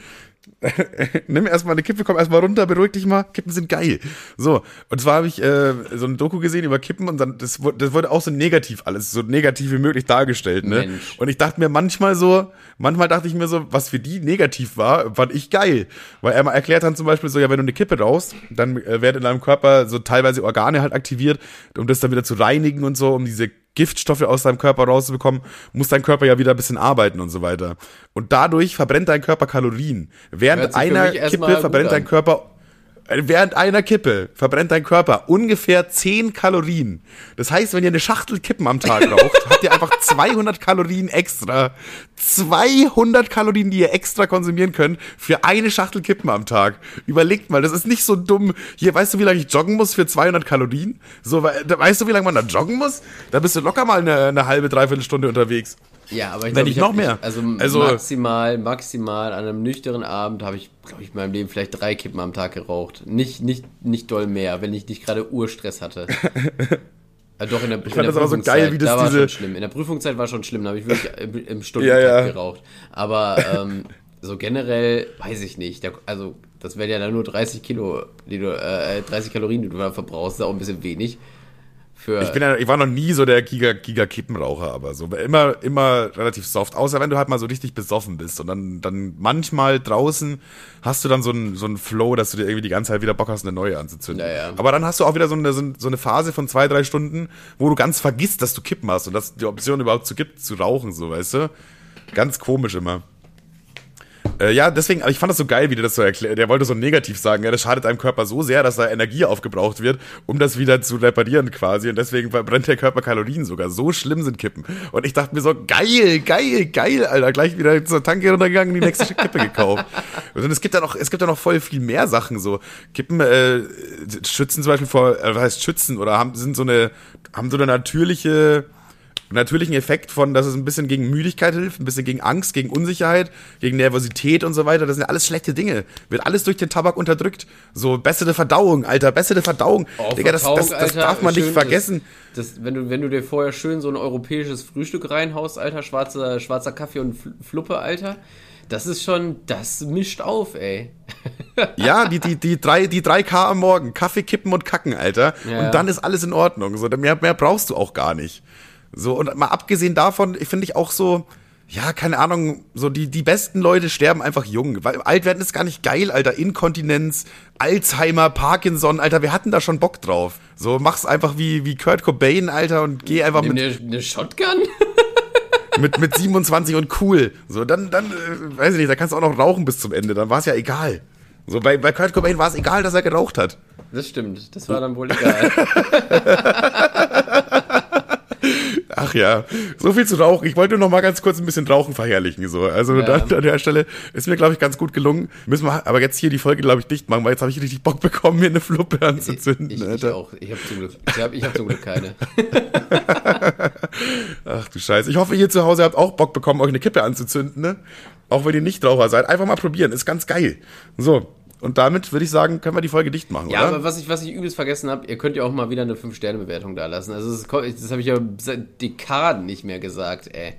(laughs) Nimm erstmal eine Kippe, komm erstmal runter, beruhig dich mal. Kippen sind geil. So, und zwar habe ich äh, so ein Doku gesehen über Kippen und dann, das, wurde- das wurde auch so negativ alles, so negativ wie möglich dargestellt, ne? Mensch. Und ich dachte mir manchmal so, manchmal dachte ich mir so, was für die negativ war, fand ich geil. Weil er mal erklärt hat zum Beispiel so, ja, wenn du eine Kippe rauchst, dann äh, werden in deinem Körper so teilweise Organe halt aktiviert, um das dann wieder zu reinigen und so, um diese Giftstoffe aus deinem Körper rauszubekommen, muss dein Körper ja wieder ein bisschen arbeiten und so weiter. Und dadurch verbrennt dein Körper Kalorien. Während einer Kippe verbrennt dein Körper Während einer Kippe verbrennt dein Körper ungefähr 10 Kalorien. Das heißt, wenn ihr eine Schachtel Kippen am Tag (laughs) raucht, habt ihr einfach 200 Kalorien extra. 200 Kalorien, die ihr extra konsumieren könnt für eine Schachtel Kippen am Tag. Überlegt mal, das ist nicht so dumm. Hier, weißt du, wie lange ich joggen muss für 200 Kalorien? So, weißt du, wie lange man da joggen muss? Da bist du locker mal eine, eine halbe, dreiviertel Stunde unterwegs. Ja, aber ich glaube, ich noch mehr. Ich, also, Also- maximal, maximal an einem nüchternen Abend habe ich, glaube ich, in meinem Leben vielleicht drei Kippen am Tag geraucht. Nicht, nicht, nicht doll mehr, wenn ich nicht gerade Urstress hatte. (laughs) Also doch in der, in fand der das aber so geil, wie das da war diese- schon schlimm. In der Prüfungszeit war schon schlimm, da habe ich wirklich im, im Stundentakt Ja, ja. geraucht. Aber ähm, so generell weiß ich nicht. Der, also das wären ja dann nur 30 Kilo, die du, äh, 30 Kalorien, die du da verbrauchst, ist auch ein bisschen wenig. Für, Ich bin ja, ich war noch nie so der Giga, Giga Kippenraucher, aber so immer, immer relativ soft. Außer wenn du halt mal so richtig besoffen bist und dann, dann manchmal draußen hast du dann so einen, so einen Flow, dass du dir irgendwie die ganze Zeit wieder Bock hast, eine neue anzuzünden. Ja, ja. Aber dann hast du auch wieder so eine, so eine- so eine Phase von zwei, drei Stunden, wo du ganz vergisst, dass du Kippen hast und dass die Option überhaupt zu gibt, zu rauchen, so, weißt du? Ganz komisch immer. Äh, ja, deswegen, aber ich fand das so geil, wie der das so erklärt. Der wollte so negativ sagen, ja, das schadet deinem Körper so sehr, dass da Energie aufgebraucht wird, um das wieder zu reparieren quasi. Und deswegen verbrennt der Körper Kalorien sogar. So schlimm sind Kippen. Und ich dachte mir so, geil, geil, geil, Alter. Gleich wieder zur Tanke runtergegangen, die nächste Kippe gekauft. (laughs) Und es gibt ja noch, es gibt ja noch voll viel mehr Sachen so. Kippen äh, schützen zum Beispiel vor, äh, was heißt schützen oder haben, sind so eine, haben so eine natürliche, natürlichen Effekt von, dass es ein bisschen gegen Müdigkeit hilft, ein bisschen gegen Angst, gegen Unsicherheit, gegen Nervosität und so weiter. Das sind ja alles schlechte Dinge. Wird alles durch den Tabak unterdrückt. So bessere Verdauung, Alter, bessere Verdauung. Oh, Digga, das, das, das Alter, darf man nicht schön, vergessen. Das, das, wenn, du, wenn du dir vorher schön so ein europäisches Frühstück reinhaust, Alter, schwarzer, schwarzer Kaffee und Fl- Fluppe, Alter, das ist schon, das mischt auf, ey. (laughs) Ja, die, die, die, drei, die 3K am Morgen. Kaffee, Kippen und Kacken, Alter. Ja. Und dann ist alles in Ordnung. So, mehr, mehr brauchst du auch gar nicht. So, und mal abgesehen davon, finde ich auch so, ja, keine Ahnung, so die, die besten Leute sterben einfach jung. Weil alt werden ist gar nicht geil, Alter. Inkontinenz, Alzheimer, Parkinson, Alter, wir hatten da schon Bock drauf. So, mach's einfach wie, wie Kurt Cobain, Alter, und geh einfach Nimm mit, eine, eine Shotgun? (laughs) mit, mit 27 und cool. So, dann, dann, äh, weiß ich nicht, da kannst du auch noch rauchen bis zum Ende, dann war's ja egal. So, bei, bei Kurt Cobain war es egal, dass er geraucht hat. Das stimmt, das war dann wohl egal. (laughs) Ach ja, so viel zu rauchen. Ich wollte nur noch mal ganz kurz ein bisschen Rauchen verherrlichen. So. Also Ja. da, an der Stelle ist mir, glaube ich, ganz gut gelungen. Müssen wir aber jetzt hier die Folge, glaube ich, dicht machen, weil jetzt habe ich richtig Bock bekommen, mir eine Fluppe anzuzünden. Ich, ich Alter. auch. Ich habe zum Glück, ich hab, ich hab zum Glück keine. (laughs) Ach du Scheiße. Ich hoffe, ihr zu Hause habt auch Bock bekommen, euch eine Kippe anzuzünden. Ne? Auch wenn ihr nicht Raucher seid. Einfach mal probieren. Ist ganz geil. So. Und damit würde ich sagen, können wir die Folge dicht machen, Ja, oder? aber was ich, was ich übelst vergessen habe, ihr könnt ja auch mal wieder eine 5-Sterne-Bewertung da lassen. Also das, das habe ich ja seit Dekaden nicht mehr gesagt, ey.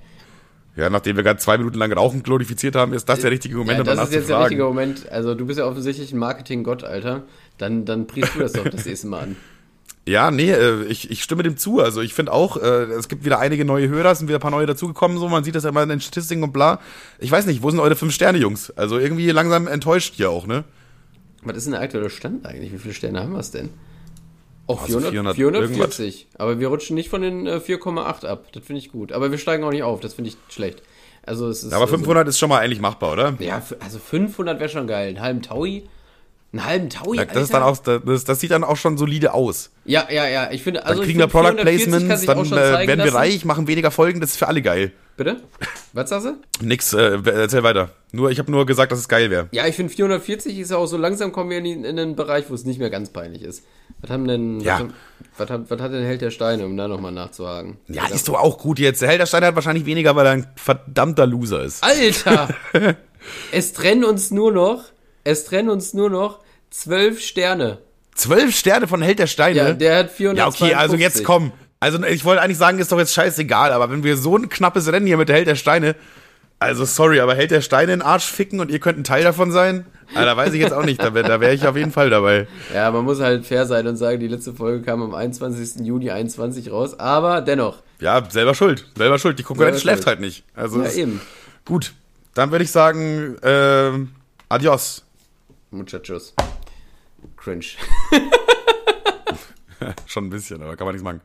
Ja, nachdem wir gerade zwei Minuten lang Rauchen glorifiziert haben, ist das der richtige Moment, Ja, um das danach ist jetzt der richtige Moment. Also du bist ja offensichtlich ein Marketing-Gott, Alter. Dann, dann priest du das doch das nächste Mal an. (laughs) Ja, nee, äh, ich, ich stimme dem zu. Also ich finde auch, äh, es gibt wieder einige neue Hörer, es sind wieder ein paar neue dazugekommen, so man sieht das ja immer in den Statistiken und bla. Ich weiß nicht, wo sind eure fünf Sterne, Jungs? Also irgendwie langsam enttäuscht hier auch, ne? Was ist denn der aktuelle Stand eigentlich? Wie viele Sterne haben wir es denn? Oh, Also 400, 400 440. Aber wir rutschen nicht von den äh, 4,8 ab. Das finde ich gut. Aber wir steigen auch nicht auf. Das finde ich schlecht. Also es ist. Aber 500 ist schon mal eigentlich machbar, oder? Also, ja, also 500 wäre schon geil. Einen halben Taui. Einen halben Taui, Ja, das ist dann auch, das, das sieht dann auch schon solide aus. Ja, ja, ja. Ich finde, Dann also kriegen ich wir Product 440 kann Placements, dann äh, werden wir lassen. reich, machen weniger Folgen, das ist für alle geil. Bitte? Was sagst du? Nix, äh, erzähl weiter. Nur, ich habe nur gesagt, dass es geil wäre. Ja, ich finde 440 ist ja auch so langsam kommen wir in, in den Bereich, wo es nicht mehr ganz peinlich ist. Was haben denn, Ja. was, haben- was, hat, was hat denn Held der Steine, um da nochmal nachzuhaken? Ja, ist doch auch gut jetzt. Der Helder Steiner hat wahrscheinlich weniger, weil er ein verdammter Loser ist. Alter! (laughs) es trennen uns nur noch, es trennen uns nur noch zwölf Sterne. Zwölf Sterne von Held der Steine? Ja, der hat 400. Ja, okay, also jetzt komm. Also ich wollte eigentlich sagen, ist doch jetzt scheißegal, aber wenn wir so ein knappes Rennen hier mit der Held der Steine, also sorry, aber Held der Steine in den Arsch ficken und ihr könnt ein Teil davon sein? Ah, da weiß ich jetzt auch nicht, da wäre da wär ich auf jeden Fall dabei. (laughs) Ja, man muss halt fair sein und sagen, die letzte Folge kam am 21. Juni 21 raus, aber dennoch. Ja, selber schuld, selber schuld. Die Konkurrenz Selber schläft schuld. halt nicht. Also Ja, eben. gut, dann würde ich sagen, ähm, adios. Muchachos. Cringe. (laughs) Schon ein bisschen, aber kann man nichts machen.